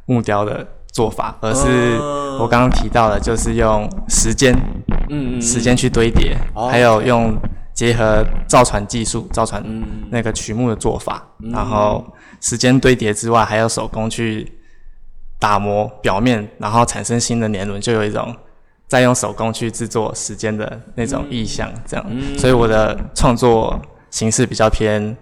木雕的做法，而是我刚刚提到的，就是用时间，嗯嗯时间去堆叠，哦。还有用结合造船技术、造船嗯。那个曲目的做法，然后时间堆叠之外，还有手工去打磨表面，然后产生新的年轮，就有一种再用手工去制作时间的那种意象，这样。所以我的创作形式比较偏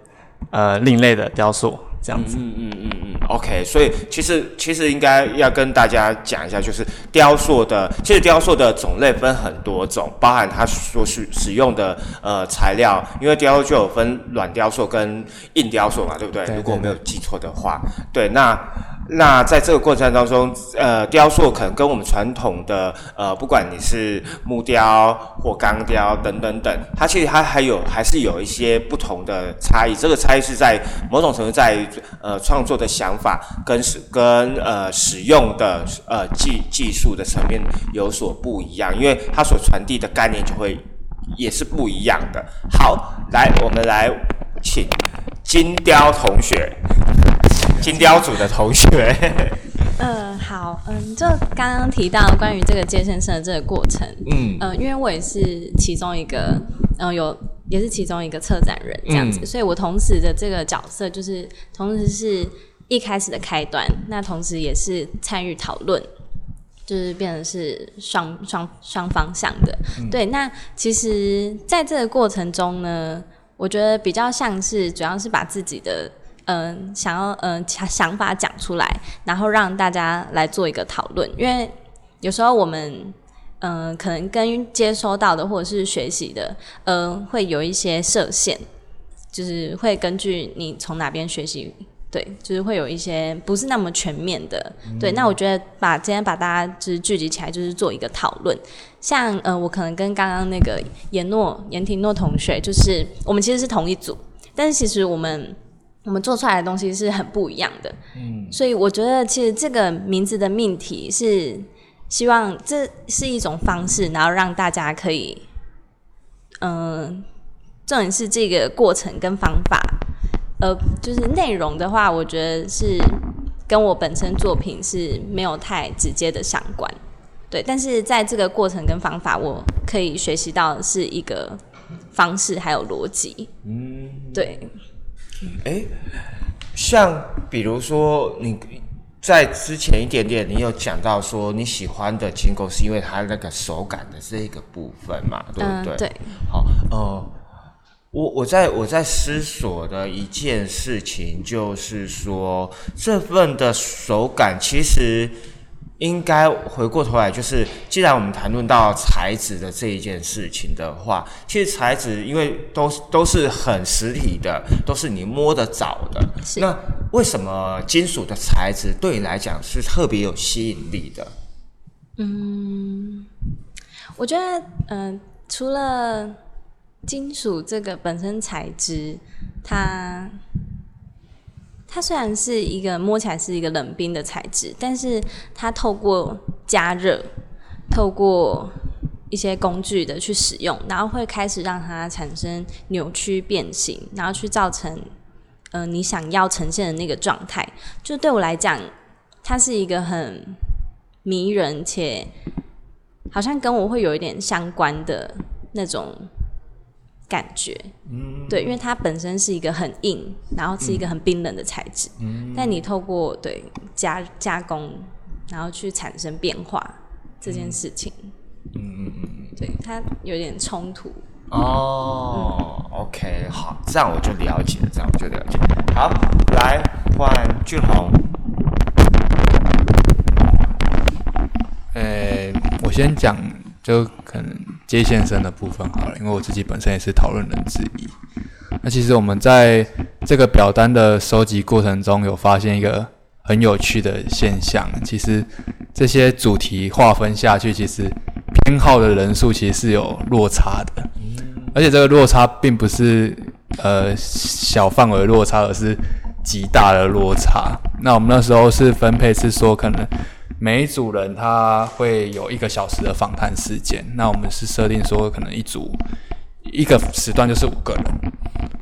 呃另类的雕塑这样子。嗯嗯嗯嗯，OK，所以其实其实应该要跟大家讲一下，就是雕塑的，其实雕塑的种类分很多种，包含它所使使用的呃材料，因为雕塑就有分软雕塑跟硬雕塑嘛，对不？对如果我没有记错的话，对，那。那在这个过程当中，呃，雕塑可能跟我们传统的呃，不管你是木雕或钢雕等等等，它其实它还有还是有一些不同的差异。这个差异是在某种程度在于呃创作的想法跟使跟呃使用的呃技技术的层面有所不一样，因为它所传递的概念就会也是不一样的。好，来我们来请金雕同学。金雕组的同学，嗯，好，嗯，就刚刚提到关于这个接线生的这个过程，嗯呃，因为我也是其中一个，嗯、有也是其中一个策展人这样子，嗯所以我同时的这个角色就是同时是一开始的开端，那同时也是参与讨论。就是变成是双双双方向的，对。那其实在这个过程中呢，我觉得比较像是主要是把自己的嗯、想要嗯、想想法讲出来，然后让大家来做一个讨论。因为有时候我们嗯、可能跟接收到的或者是学习的，嗯、会有一些设限，就是会根据你从哪边学习。对，就是会有一些不是那么全面的，对。那我觉得把今天把大家就是聚集起来，就是做一个讨论。像呃，我可能跟刚刚那个严诺、严廷诺同学，就是我们其实是同一组，但是其实我们我们做出来的东西是很不一样的。嗯，所以我觉得其实这个名字的命题是希望这是一种方式，然后让大家可以，嗯、重点是这个过程跟方法，呃，就是内容的话，我觉得是跟我本身作品是没有太直接的相关。对，但是在这个过程跟方法，我可以学习到的是一个方式还有逻辑。嗯，对，哎，像比如说你在之前一点点，你有讲到说你喜欢的金钩是因为它那个手感的这个部分嘛，对不对？嗯对。好，呃，我我在我在思索的一件事情就是说，这份的手感其实。应该回过头来，就是既然我们谈论到材质的这一件事情的话，其实材质因为都都是很实体的，都是你摸得着的。那为什么金属的材质对你来讲是特别有吸引力的？嗯我觉得，嗯、除了金属这个本身材质，它它虽然是一个摸起来是一个冷冰的材质，但是它透过加热，透过一些工具的去使用，然后会开始让它产生扭曲变形，然后去造成呃你想要呈现的那个状态。就对我来讲，它是一个很迷人且好像跟我会有一点相关的那种感觉。嗯，对，因为它本身是一个很硬，然后是一个很冰冷的材质。嗯，但你透过对加加工，然后去产生变化这件事情。嗯嗯嗯，对，它有点冲突。哦、o k 好，这样我就了解了，这样我就了解。好，来换俊宏。呃，我先讲就接线生的部分好了，因为我自己本身也是讨论人之一。那其实我们在这个表单的收集过程中，有发现一个很有趣的现象，其实这些主题划分下去，其实偏好的人数其实是有落差的。而且这个落差并不是呃小范围落差，而是极大的落差。那我们那时候是分配是说，可能每一组人他会有一个小时的访谈时间，那我们是设定说，可能一组一个时段就是五个人，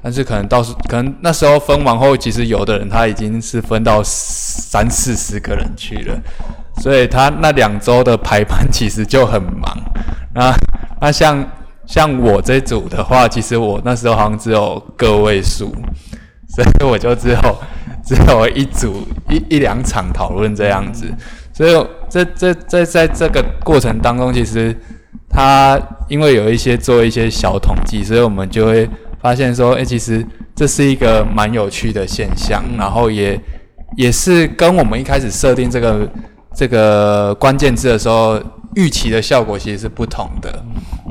但是可能到时可能那时候分完后，其实有的人他已经是分到三四十个人去了，所以他那两周的排班其实就很忙。那那像像我这组的话，其实我那时候好像只有个位数，所以我就只有只有一组一一两场讨论这样子。所以这这在在这个过程当中，其实他因为有一些做一些小统计，所以我们就会发现说，哎，其实这是一个蛮有趣的现象，然后也也是跟我们一开始设定这个这个关键字的时候预期的效果其实是不同的。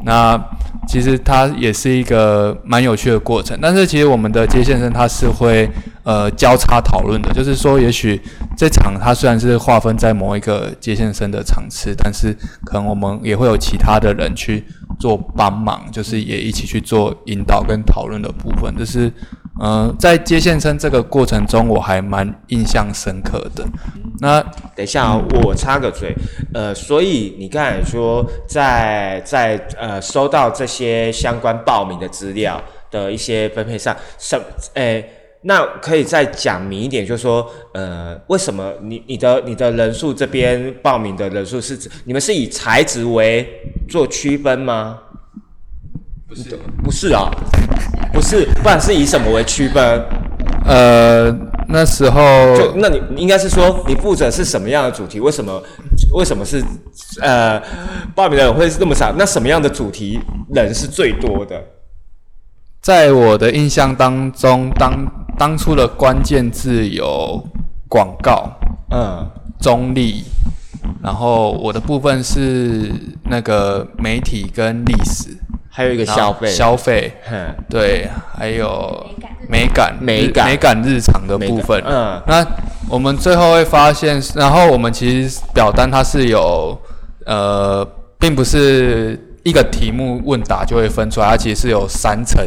那其实它也是一个蛮有趣的过程，但是其实我们的接线生他是会呃交叉讨论的，就是说也许这场他虽然是划分在某一个接线生的场次，但是可能我们也会有其他的人去做帮忙，就是也一起去做引导跟讨论的部分，就是嗯在接线生这个过程中我还蛮印象深刻的。那等一下啊，我插个嘴，呃，所以你刚才说在在呃收到这些相关报名的资料的一些分配上，什诶，那可以再讲明一点，就是说，呃，为什么你你的你的人数这边报名的人数是指你们是以材质为做区分吗？不是，不是啊，不是，不然是以什么为区分？呃，那时候就那你应该是说你负责是什么样的主题？为什么为什么是呃报名的人会那么少？那什么样的主题人是最多的？在我的印象当中，当当初的关键字有广告、嗯，中立，然后我的部分是那个媒体跟历史，还有一个消费，消费，哼，对，还有美感、美感日美感日常的部分。嗯。那我们最后会发现，然后我们其实表单它是有呃，并不是一个题目问答就会分出来，它其实是有三层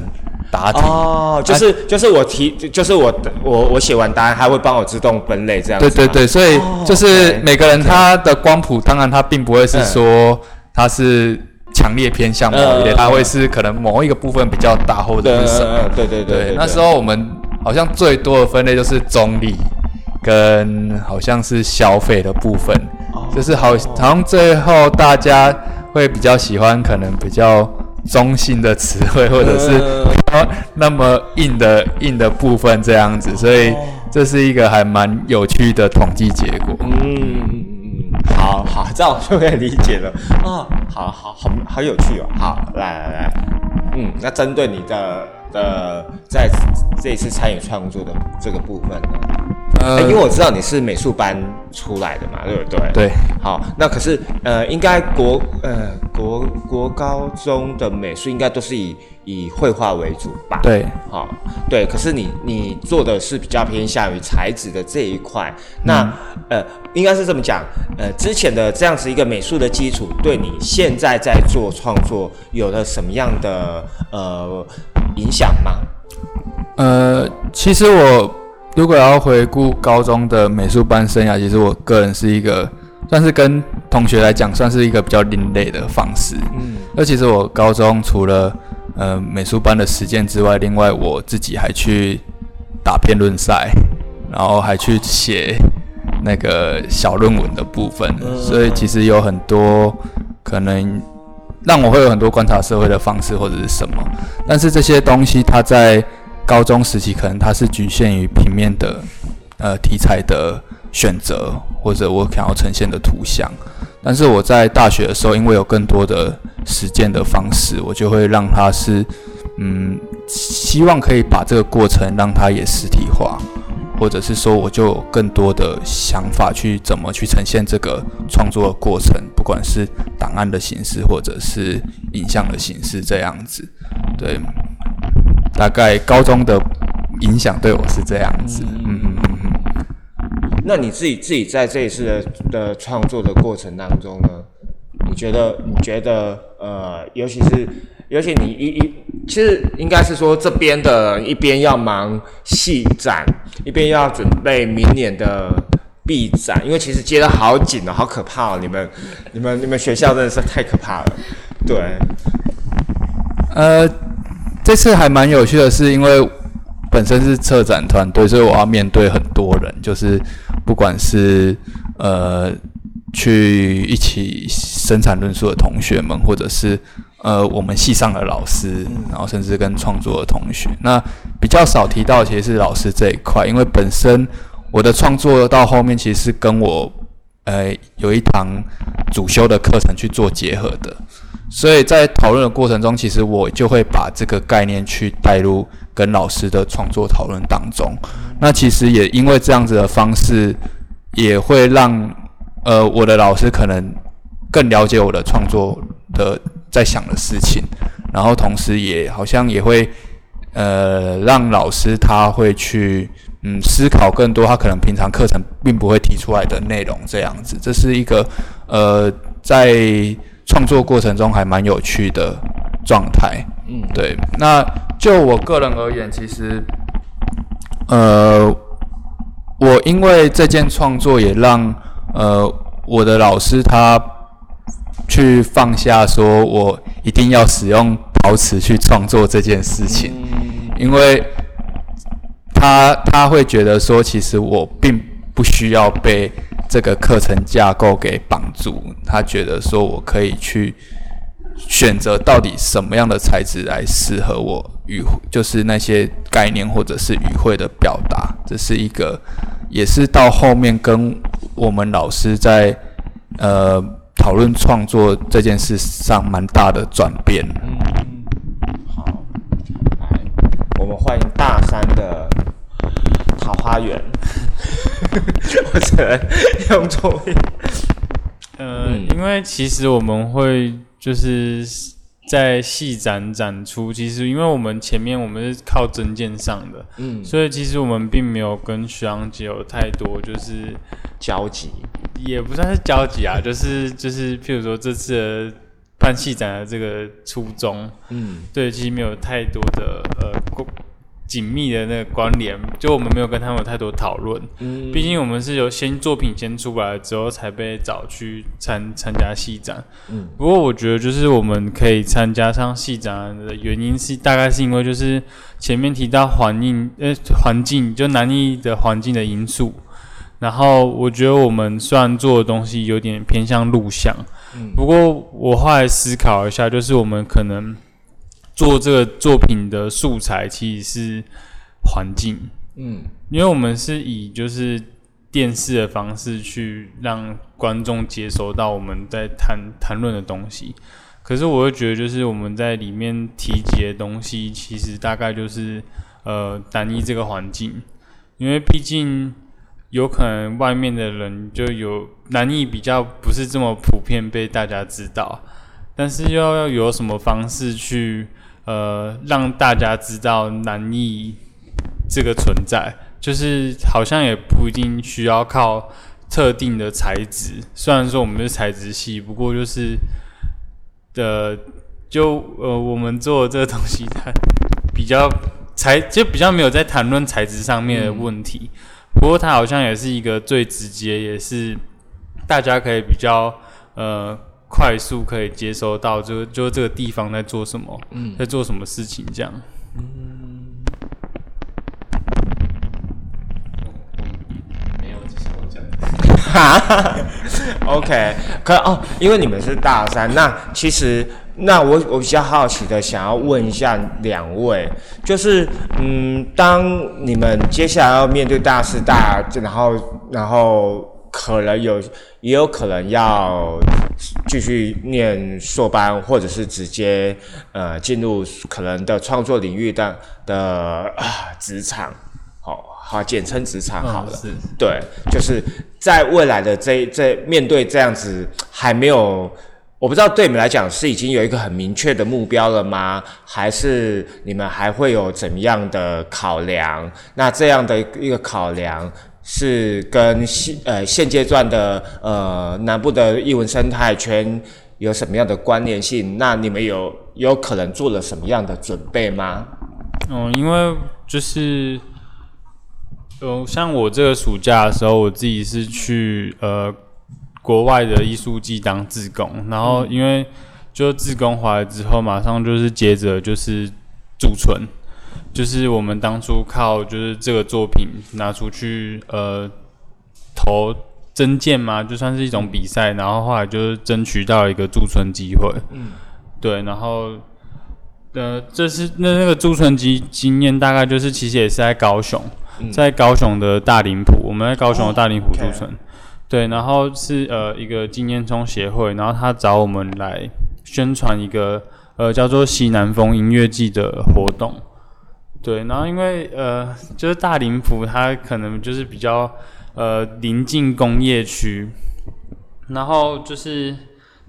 答题。哦，就是就是我提，就是我我我写完答案，它会帮我自动分类这样。对对对，所以哦就是每个人他的光谱，当然他并不会是说他是强烈偏向某一类，嗯他会是可能某一个部分比较大，或者是什么。对对对对，那时候我们好像最多的分类就是中立，跟好像是消费的部分，就是好好像最后大家会比较喜欢可能比较中性的词汇，或者是那么硬的硬的部分这样子，所以这是一个还蛮有趣的统计结果。嗯，好好，这样我就可以理解了啊，好好好好有趣哦。好，来来来，嗯，那针对你的的在这一次参与创作的这个部分呢？呃欸因为我知道你是美术班出来的嘛，对不对？对。好，那可是呃，应该国呃国国高中的美术应该都是以以绘画为主吧？。对，好，对，可是你你做的是比较偏向于材质的这一块，那、呃，应该是这么讲，呃，之前的这样子一个美术的基础，对你现在在做创作有了什么样的呃影响吗？呃，其实我如果要回顾高中的美术班生涯，其实我个人是一个算是跟同学来讲，算是一个比较另类的方式。嗯，那其实我高中除了呃美术班的实践之外，另外我自己还去打辩论赛，然后还去写那个小论文的部分，所以其实有很多可能让我会有很多观察社会的方式或者是什么，但是这些东西它在高中时期可能它是局限于平面的呃题材的选择，或者我想要呈现的图像。但是我在大学的时候，因为有更多的实践的方式，我就会让它是，嗯，希望可以把这个过程让它也实体化，或者是说我就有更多的想法去怎么去呈现这个创作的过程，不管是档案的形式或者是影像的形式这样子。对，大概高中的影响对我是这样子。嗯嗯。那你自己自己在这一次的的创作的过程当中呢，你觉得你觉得呃，尤其是尤其你一一其实应该是说这边的一边要忙戏展，一边要准备明年的毕展，因为其实接的好紧哦，好可怕哦！你们、你们、你们学校真的是太可怕了。对，呃，这次还蛮有趣的是，因为本身是策展团队，所以我要面对很多人，就是不管是呃去一起生产论述的同学们，或者是呃我们系上的老师，然后甚至跟创作的同学，那比较少提到其实是老师这一块，因为本身我的创作到后面其实是跟我呃有一堂主修的课程去做结合的。所以在讨论的过程中，其实我就会把这个概念去带入跟老师的创作讨论当中。那其实也因为这样子的方式，也会让呃我的老师可能更了解我的创作的在想的事情，然后同时也好像也会呃让老师他会去嗯思考更多他可能平常课程并不会提出来的内容，这样子，这是一个呃在。创作过程中还蛮有趣的状态，嗯，对。那就我个人而言，其实，呃，我因为这件创作也让呃我的老师他去放下说我一定要使用陶瓷去创作这件事情，因为他他会觉得说，其实我并不需要被。这个课程架构给绑住，他觉得说我可以去选择到底什么样的材质来适合我语，就是那些概念或者是语汇的表达，这是一个，也是到后面跟我们老师在呃讨论创作这件事上蛮大的转变。嗯，好，来，我们欢迎大三的桃花源。我只能用错音。呃，因为其实我们会就是在戏展展出，其实因为我们前面我们是靠真件上的，嗯，所以其实我们并没有跟徐阳姐有太多就是交集，也不算是交集啊，就是就是譬如说这次办戏展的这个初衷，嗯，对，其实没有太多的呃。紧密的那个关联，就我们没有跟他们有太多讨论。嗯，毕竟我们是由先作品先出来之后，才被找去参参加戏展。嗯，不过我觉得就是我们可以参加上戏展的原因是，大概是因为就是前面提到环境，呃，环境就难易的环境的因素。然后我觉得我们虽然做的东西有点偏向录像，嗯，不过我后来思考一下，就是我们可能。做这个作品的素材其实是环境，嗯，因为我们是以就是电视的方式去让观众接收到我们在谈谈论的东西，可是我会觉得就是我们在里面提及的东西，其实大概就是呃单一这个环境，因为毕竟有可能外面的人就有难易比较不是这么普遍被大家知道，但是又要有什么方式去。呃，让大家知道南艺这个存在，就是好像也不一定需要靠特定的材质。虽然说我们是材质系，不过就是的，就呃，我们做这个东西，它比较材就比较没有在谈论材质上面的问题。不过它好像也是一个最直接，也是大家可以比较呃。快速可以接收到，就就这个地方在做什么，嗯在做什么事情这样。嗯，没有，这是我讲的。哈，OK，可哦，因为你们是大三，那其实那我我比较好奇的想要问一下两位，就是嗯，当你们接下来要面对大四大，然后然后。可能有，也有可能要继续念硕班，或者是直接呃进入可能的创作领域的的职场，好好简称职场好了。对，就是在未来的这这面对这样子还没有，我不知道对你们来讲是已经有一个很明确的目标了吗？还是你们还会有怎么样的考量？那这样的一个考量。是跟现呃现阶段的呃南部的译文生态圈有什么样的关联性？那你们有有可能做了什么样的准备吗？嗯，因为就是，呃，像我这个暑假的时候，我自己是去呃国外的艺术季当志工，然后因为就志工回来之后，马上就是接着就是驻村，就是我们当初靠就是这个作品拿出去呃投征件嘛，就算是一种比赛，然后后来就是争取到一个驻村机会，嗯，对，然后。呃，这是那那个驻村经经验，大概就是其实也是在高雄，在高雄的大林埔，我们在高雄的大林埔驻村，对，然后是呃一个经验中协会，然后他找我们来宣传一个呃叫做西南风音乐季的活动，对，然后因为呃就是大林埔它可能就是比较呃临近工业区，然后就是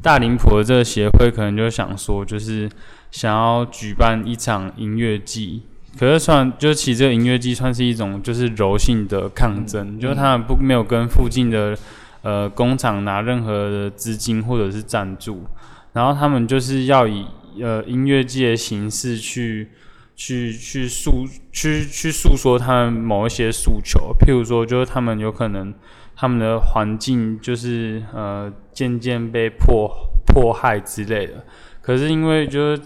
大林埔的这个协会可能就想说就是。想要举办一场音乐季，可是算就其实这个音乐季算是一种就是柔性的抗争，就是他们不没有跟附近的呃工厂拿任何的资金或者是赞助，然后他们就是要以呃音乐季的形式去去去诉去去诉说他们某一些诉求，譬如说就是他们有可能他们的环境就是呃渐渐被迫迫害之类的，可是因为就是。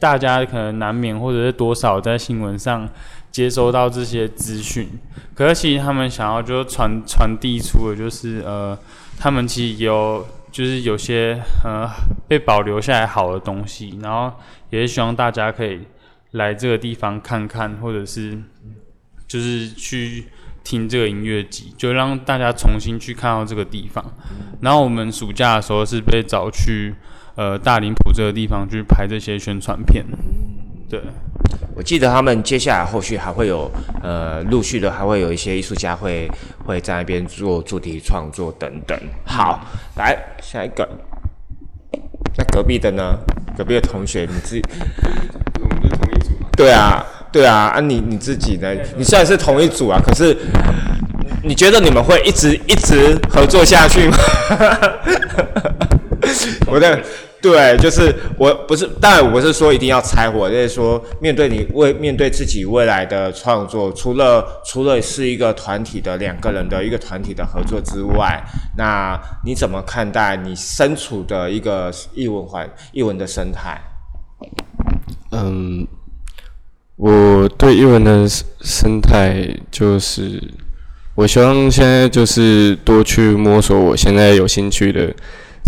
大家可能难免或者是多少在新闻上接收到这些资讯，可是其实他们想要就传传递出的就是呃，他们其实有就是有些呃被保留下来好的东西，然后也是希望大家可以来这个地方看看，或者是就是去听这个音乐集，就让大家重新去看到这个地方。然后我们暑假的时候是被找去。呃，大林浦这个地方去拍这些宣传片，对。我记得他们接下来后续还会有呃，陆续的还会有一些艺术家会会在那边做主题创作等等。好，来下一个，那隔壁的呢？隔壁的同学，你自己，我们是同一组。对啊，对啊，啊你你自己呢？你虽然是同一组啊，可是你觉得你们会一直一直合作下去吗？我的。对，就是我不是，当然我不是说一定要拆伙，就是说面对你未面对自己未来的创作，除了除了是一个团体的两个人的一个团体的合作之外，那你怎么看待你身处的一个译文环译文的生态？嗯，我对译文的生态就是，我希望现在就是多去摸索我现在有兴趣的。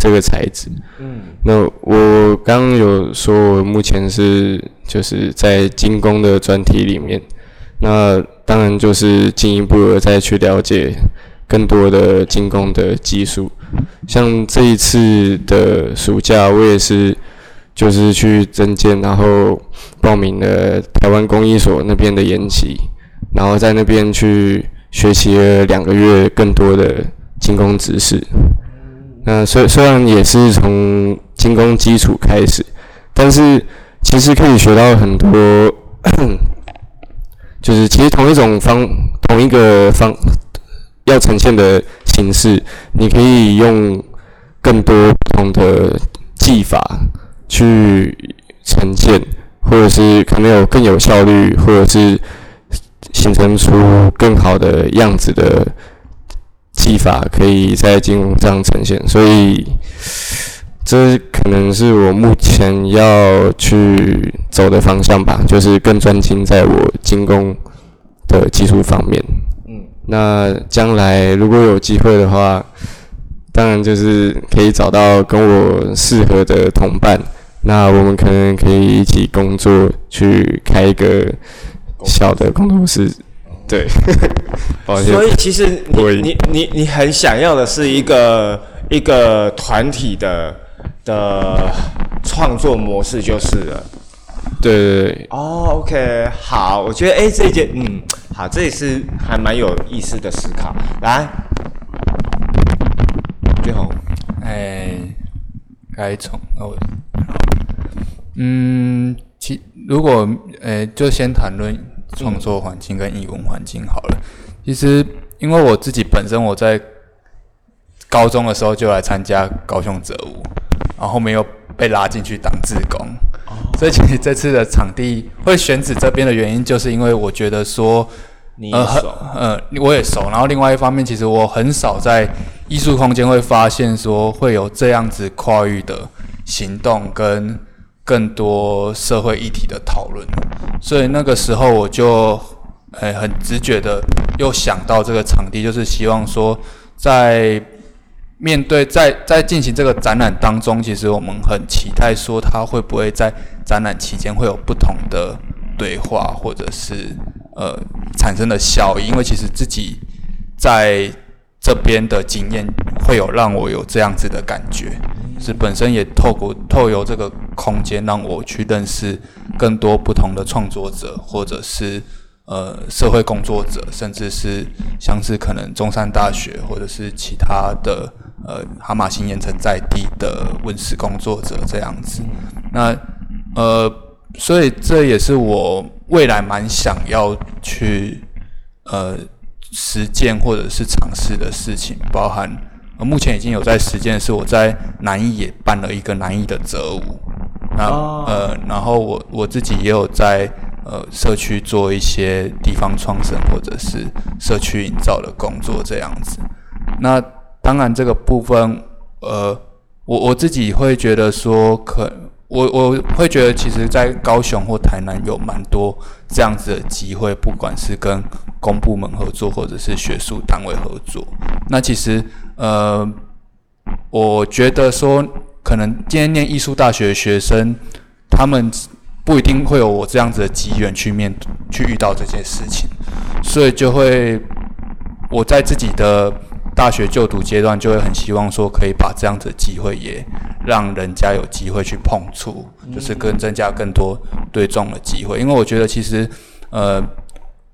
这个材质，嗯，那我刚刚有说，我目前是就是在精工的专题里面，那当然就是进一步的再去了解更多的精工的技术。像这一次的暑假，我也是就是去增建，然后报名了台湾工艺所那边的研习，然后在那边去学习了两个月更多的精工知识。那虽虽然也是从精工基础开始，但是其实可以学到很多，就是其实同一种方同一个方要呈现的形式，你可以用更多不同的技法去呈现，或者是可能有更有效率，或者是形成出更好的样子的。技法可以在金融上呈现，所以这可能是我目前要去走的方向吧，就是更专精在我精工的技术方面。嗯，那将来如果有机会的话，当然就是可以找到跟我适合的同伴，那我们可能可以一起工作，去开一个小的工作室。对，所以其实你你你你很想要的是一个一个团体的的创作模式就是了。对对对。哦，OK，好，我觉得哎，这一件嗯，好，这也是还蛮有意思的思考。来，最后，哎，该从哦，嗯，其如果呃，就先谈论。创作环境跟译文环境好了，其实因为我自己本身我在高中的时候就来参加高雄折舞，然后后面又被拉进去当志工，所以其实这次的场地会选址这边的原因，就是因为我觉得说，你也熟，呃，我也熟。然后另外一方面，其实我很少在艺术空间会发现说会有这样子跨域的行动跟更多社会议题的讨论，所以那个时候我就，呃，很直觉的又想到这个场地，就是希望说在。面对在在进行这个展览当中，其实我们很期待说它会不会在展览期间会有不同的对话，或者是呃产生的效益。因为其实自己在这边的经验会有让我有这样子的感觉，是本身也透过透由这个空间让我去认识更多不同的创作者，或者是呃社会工作者，甚至是像是可能中山大学或者是其他的呃哈马星盐城在地的文史工作者这样子。那呃，所以这也是我未来蛮想要去呃实践或者是尝试的事情，包含呃目前已经有在实践是我在南艺也办了一个南艺的折舞，那、哦呃，然后我我自己也有在呃社区做一些地方创生或者是社区营造的工作这样子。那当然这个部分，呃，我我自己会觉得说可。我我会觉得，其实，在高雄或台南有蛮多这样子的机会，不管是跟公部门合作，或者是学术单位合作。那其实，呃，我觉得说，可能今天念艺术大学的学生，他们不一定会有我这样子的机缘去面去遇到这件事情，所以就会我在自己的大学就读阶段，就会很希望说，可以把这样子的机会也让人家有机会去碰触，就是更增加更多对众的机会。因为我觉得其实，呃，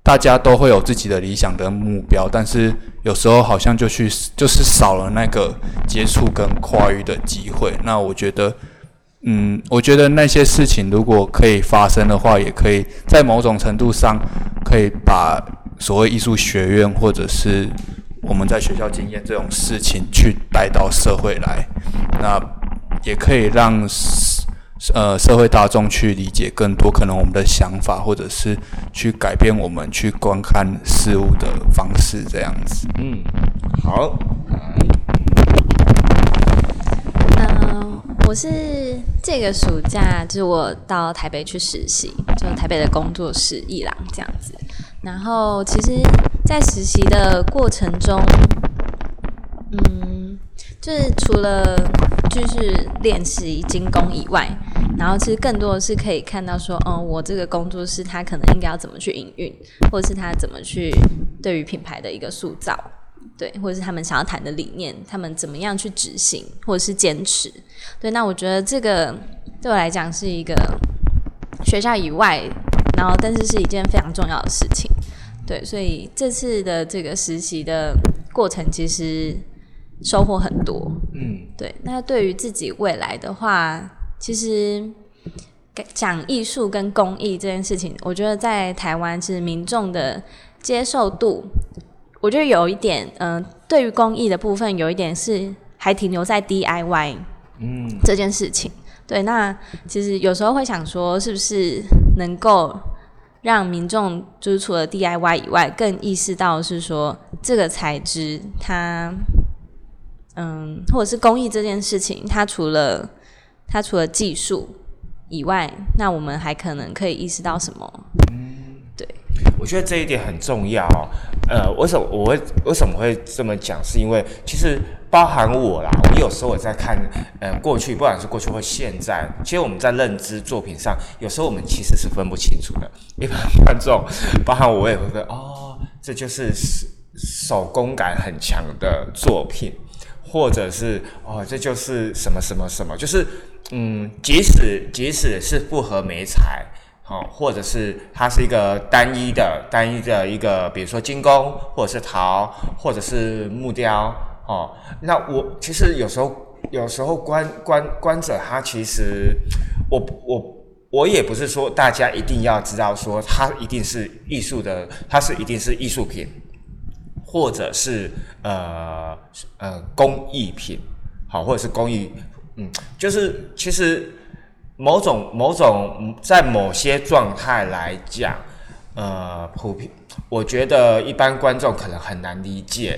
大家都会有自己的理想的目标，但是有时候好像就去就是少了那个接触跟跨域的机会。那我觉得。嗯，我觉得那些事情如果可以发生的话，也可以在某种程度上可以把所谓艺术学院或者是我们在学校经验这种事情去带到社会来，那也可以让呃社会大众去理解更多可能我们的想法，或者是去改变我们去观看事物的方式，这样子。嗯，好，嗯，我是这个暑假，就是我到台北去实习，就台北的工作室一郎这样子。然后其实，在实习的过程中，嗯，就是除了就是练习精工以外，然后其实更多的是可以看到说，哦，我这个工作室它可能应该要怎么去营运，或者是它怎么去对于品牌的一个塑造。对，或者是他们想要谈的理念，他们怎么样去执行，或者是坚持。对，那我觉得这个对我来讲是一个学校以外，然后但是是一件非常重要的事情。对，所以这次的这个实习的过程其实收获很多。嗯，对，那对于自己未来的话，其实讲艺术跟公益这件事情，我觉得在台湾其实民众的接受度。我觉得有一点，嗯、对于公益的部分，有一点是还停留在 DIY，嗯，这件事情。对，那其实有时候会想说，是不是能够让民众就是除了 DIY 以外，更意识到是说这个材质它，嗯，或者是公益这件事情，它除了它除了技术以外，那我们还可能可以意识到什么？嗯，对我觉得这一点很重要哦。呃，为什么我会为什么会这么讲？是因为其实包含我啦，我有时候我在看，呃，过去不管是过去或现在，其实我们在认知作品上，有时候我们其实是分不清楚的。一般观众，包含我，我也会说，哦，这就是手工感很强的作品，或者是哦，这就是什么什么什么，就是嗯，即使即使是复合媒材。哦，或者是它是一个单一的、单一的一个，比如说金工，或者是陶，或者是木雕，哦，那我其实有时候，有时候观观观者他其实，我我我也不是说大家一定要知道说它一定是艺术的，它是一定是艺术品，或者是呃呃工艺品，好，或者是工艺，嗯，就是其实。某种某种在某些状态来讲，呃，普遍我觉得一般观众可能很难理解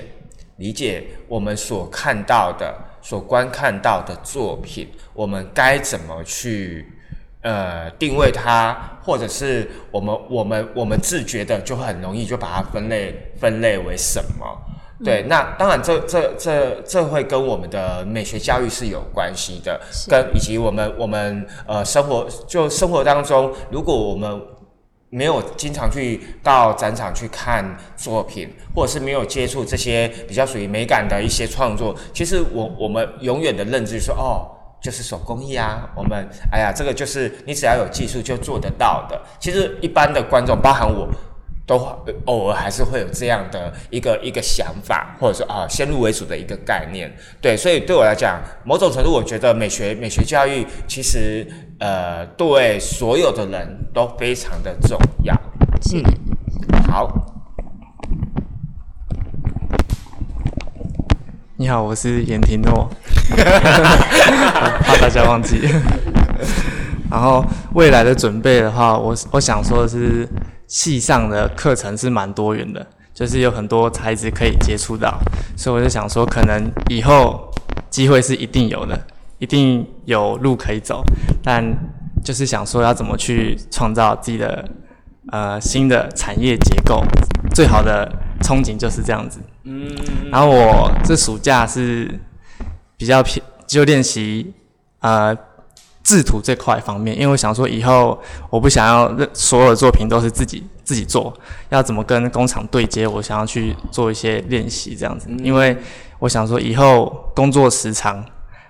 理解我们所看到的、所观看到的作品，我们该怎么去呃定位它，或者是我们我们我们自觉的就很容易就把它分类分类为什么？对，那当然这这这这会跟我们的美学教育是有关系的，跟以及我们我们呃生活就生活当中，如果我们没有经常去到展场去看作品，或者是没有接触这些比较属于美感的一些创作，其实我我们永远的认知是，哦，就是手工艺啊，我们哎呀，这个就是你只要有技术就做得到的。其实一般的观众，包含我。都偶尔还是会有这样的一个一个想法，或者说啊先入为主的一个概念，对，所以对我来讲，某种程度我觉得美学美学教育其实呃对所有的人都非常的重要。嗯，好。你好，我是严廷诺，怕大家忘记。然后未来的准备的话，我我想说的是。系上的课程是蛮多元的，就是有很多材质可以接触到，所以我就想说，可能以后机会是一定有的，一定有路可以走，但就是想说要怎么去创造自己的呃新的产业结构，最好的憧憬就是这样子。嗯，然后我这暑假是比较偏就练习呃。制图这块方面，因为我想说以后我不想要所有的作品都是自己自己做，要怎么跟工厂对接，我想要去做一些练习这样子。因为我想说以后工作时长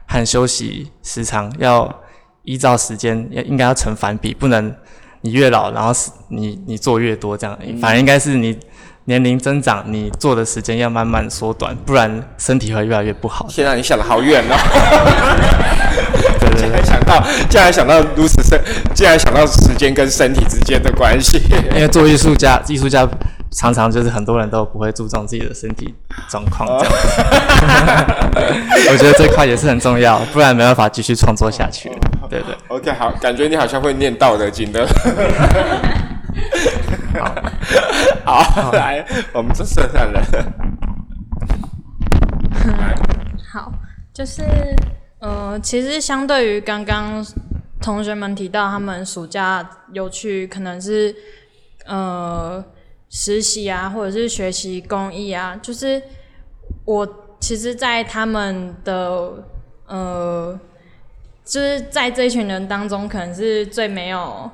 和休息时长要依照时间要应该要成反比，不能你越老然后你你做越多这样，反而应该是你年龄增长，你做的时间要慢慢缩短，不然身体会越来越不好。现在，你想的好远哦！竟然想到，竟然想到如此深，竟然想到时间跟身体之间的关系。因为做艺术家，艺术家常常就是很多人都不会注重自己的身体状况，这样。我觉得这块也是很重要，不然没办法继续创作下去。对对。OK，好，感觉你好像会念道德经的。好，好，来，我们这剩下人。好，就是。呃，其实相对于刚刚同学们提到，他们暑假有去可能是呃实习啊，或者是学习工艺啊，就是我其实，在他们的呃，就是在这一群人当中，可能是最没有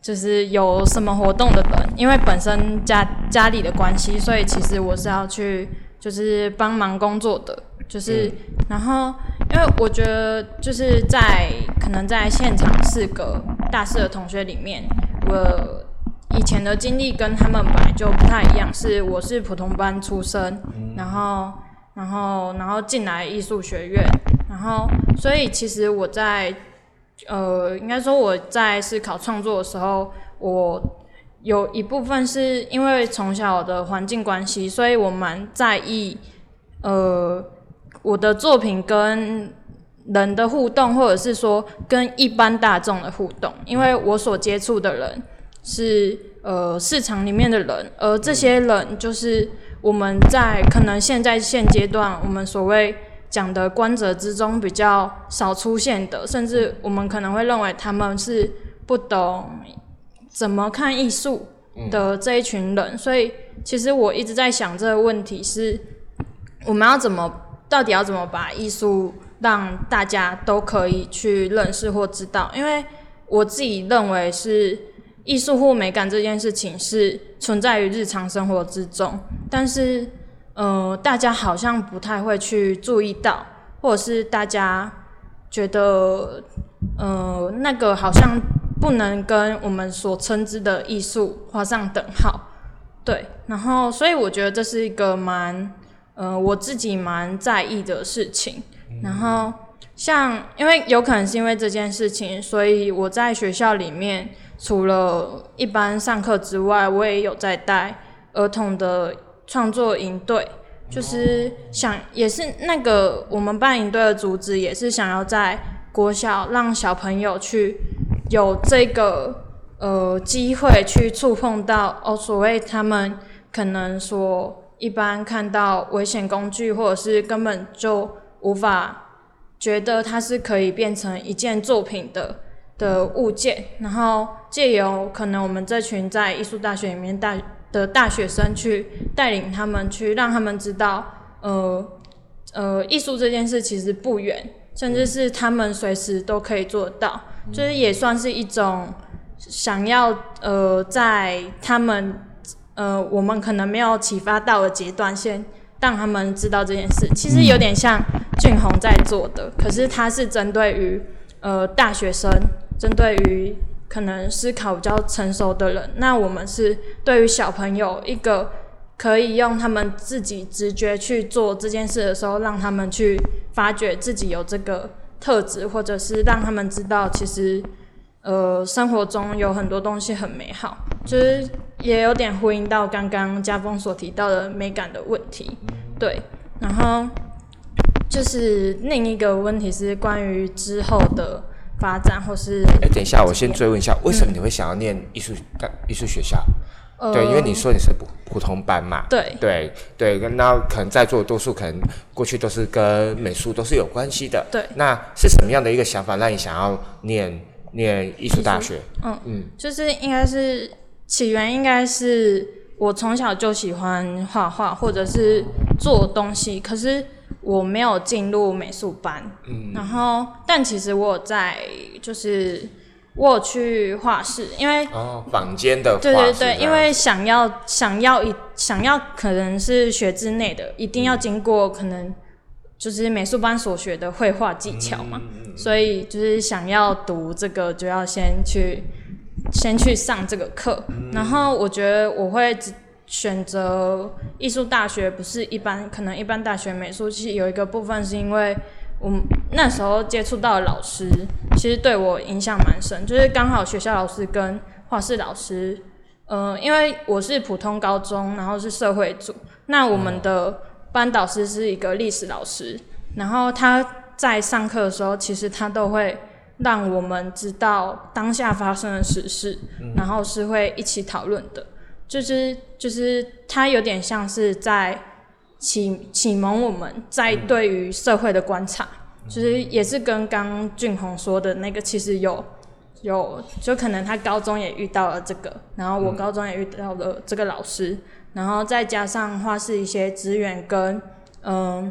就是有什么活动的人，因为本身家家里的关系，所以其实我是要去就是帮忙工作的。就是，然后，因为我觉得，就是在可能在现场四个大四的同学里面，我以前的经历跟他们本来就不太一样。是，我是普通班出身，然后，然后，然后进来艺术学院，然后，所以其实我在，呃，应该说我在思考创作的时候，我有一部分是因为从小的环境关系，所以我蛮在意，呃。我的作品跟人的互动，或者是说跟一般大众的互动，因为我所接触的人是呃市场里面的人，而这些人就是我们在可能现在现阶段我们所谓讲的观者之中比较少出现的，甚至我们可能会认为他们是不懂怎么看艺术的这一群人，所以其实我一直在想这个问题是我们要怎么。到底要怎么把艺术让大家都可以去认识或知道？因为我自己认为是艺术或美感这件事情是存在于日常生活之中，但是呃，大家好像不太会去注意到，或者是大家觉得呃那个好像不能跟我们所称之的艺术画上等号。对，然后所以我觉得这是一个蛮。呃，我自己蛮在意的事情。然后，像因为有可能是因为这件事情，所以我在学校里面除了一般上课之外，我也有在带儿童的创作营队，就是想也是那个我们办营队的主旨，也是想要在国小让小朋友去有这个呃机会去触碰到哦，所谓他们可能说一般看到危险工具，或者是根本就无法觉得它是可以变成一件作品的的物件，然后借由可能我们这群在艺术大学里面大的大学生去带领他们，去让他们知道，呃呃，艺术这件事其实不远，甚至是他们随时都可以做到，就是也算是一种想要呃在他们呃我们可能没有启发到的阶段，先让他们知道这件事。其实有点像俊宏在做的，可是他是针对于呃大学生，针对于可能思考比较成熟的人。那我们是对于小朋友一个可以用他们自己直觉去做这件事的时候，让他们去发掘自己有这个特质，或者是让他们知道其实。呃，生活中有很多东西很美好，就是也有点呼应到刚刚家峰所提到的美感的问题，对。然后就是另一个问题是关于之后的发展，或是哎，等一下，我先追问一下，为什么你会想要念艺术大艺术学校？对，因为你说你是普普通班嘛，对。对对，那可能在座多数可能过去都是跟美术都是有关系的，对。那是什么样的一个想法让你想要念？念艺术大学，嗯嗯，就是应该是起源，应该是我从小就喜欢画画或者是做东西，可是我没有进入美术班，嗯，然后但其实我在就是我有去画室，因为哦坊间的对对对，因为想要想要一想要可能是学之内的，一定要经过可能。就是美术班所学的绘画技巧嘛，所以就是想要读这个，就要先去先去上这个课。然后我觉得我会选择艺术大学，不是一般可能一般大学美术系有一个部分是因为我那时候接触到的老师，其实对我影响蛮深。就是刚好学校老师跟画室老师，呃，因为我是普通高中，然后是社会组，那我们的。班导师是一个历史老师，然后他在上课的时候，其实他都会让我们知道当下发生的实事，然后是会一起讨论的，就是就是他有点像是在启启蒙我们在对于社会的观察，就是也是跟刚俊宏说的那个，其实有有就可能他高中也遇到了这个，然后我高中也遇到了这个老师。然后再加上话是一些资源跟，嗯，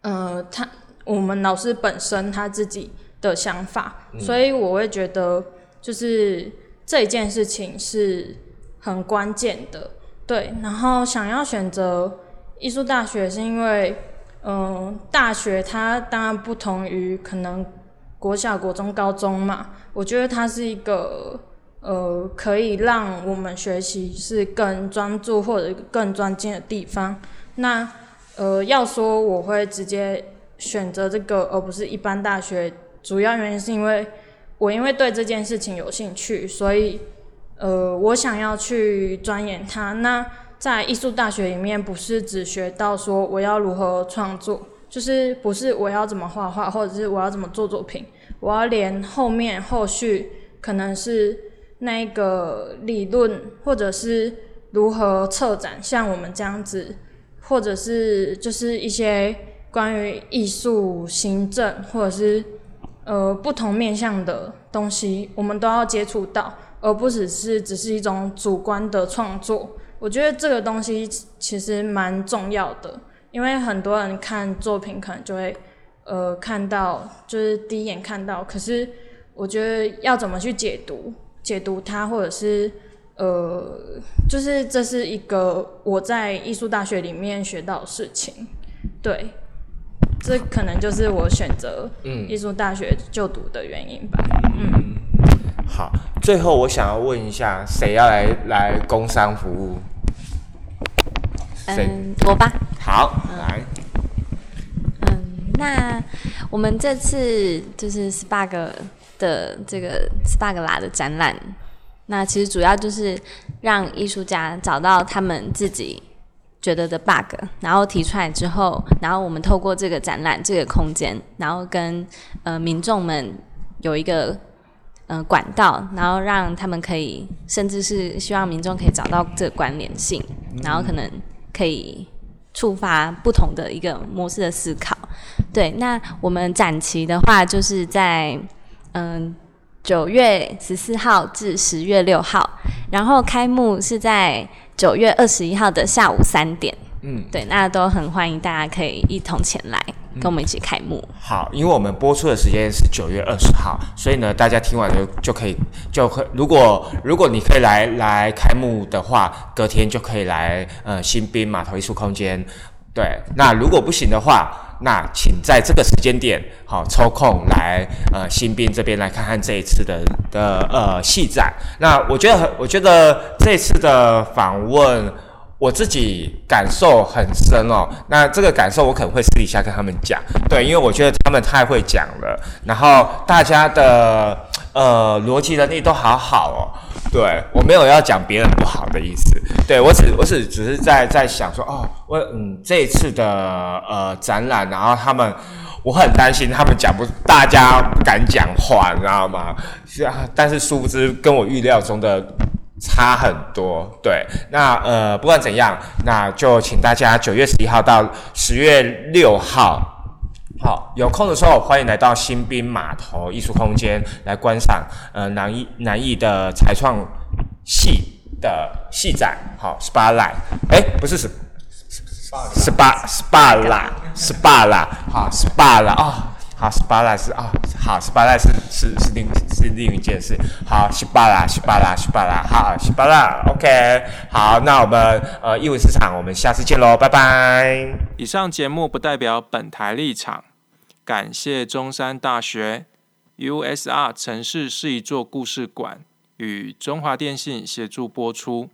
呃，他我们老师本身他自己的想法，所以我会觉得就是这一件事情是很关键的，对。然后想要选择艺术大学，是因为，嗯，大学它当然不同于可能国小、国中、高中嘛，我觉得它是一个。呃，可以让我们学习是更专注或者更专精的地方。那呃，要说我会直接选择这个，而不是一般大学，主要原因是因为我因为对这件事情有兴趣，所以呃，我想要去钻研它。那在艺术大学里面，不是只学到说我要如何创作，就是不是我要怎么画画，或者是我要怎么做作品，我要连后面后续可能是。那个理论，或者是如何策展，像我们这样子，或者是就是一些关于艺术行政，或者是呃不同面向的东西，我们都要接触到，而不只是只是一种主观的创作。我觉得这个东西其实蛮重要的，因为很多人看作品可能就会呃看到，就是第一眼看到，可是我觉得要怎么去解读？解读它，或者是呃，就是这是一个我在艺术大学里面学到的事情，对，这可能就是我选择艺术大学就读的原因吧。嗯，好，最后我想要问一下，谁要来来工商服务？嗯，我吧。好，来。嗯，那我们这次就是十八个。的这个 Spark 拉的展览，那其实主要就是让艺术家找到他们自己觉得的 bug，然后提出来之后，然后我们透过这个展览这个空间，然后跟呃民众们有一个呃管道，然后让他们可以，甚至是希望民众可以找到这个关联性，然后可能可以触发不同的一个模式的思考。对，那我们展期的话，就是在嗯九月十四号至十月六号，然后开幕是在九月二十一号的下午三点。嗯，对，那都很欢迎大家可以一同前来跟我们一起开幕。好，因为我们播出的时间是九月二十号，所以呢，大家听完就就可以就可，如果如果你可以来来开幕的话，隔天就可以来呃新兵码头艺术空间。对，那如果不行的话，那请在这个时间点好抽空来呃新兵这边来看看这一次的的呃戏展。那我觉得，我觉得这次的访问。我自己感受很深哦，那这个感受我可能会私底下跟他们讲，对，因为我觉得他们太会讲了，然后大家的呃逻辑能力都好好哦，对我没有要讲别人不好的意思，对我只我只只是在在想说哦，我嗯这一次的呃展览，然后他们我很担心他们讲不，大家不敢讲话，你知道吗？是啊，但是殊不知跟我预料中的。差很多，对，那呃，不管怎样，那就请大家九月十一号到十月六号，好，有空的时候欢迎来到新兵码头艺术空间来观赏呃南艺南艺的才创戏的戏展，好，SPA Light，哎，不是是，SPA SPA 啦，SPA 啦，好，SPA 啦，啊。好，十八啦是啊，好，十八啦是是是另是另一件事。好，十八啦，十八啦，十八啦，好，十八啦，OK。好，那我们呃艺文市场，我们下次见喽，拜拜。以上节目不代表本台立场，感谢中山大学 USR 城市是一座故事馆与中华电信协助播出。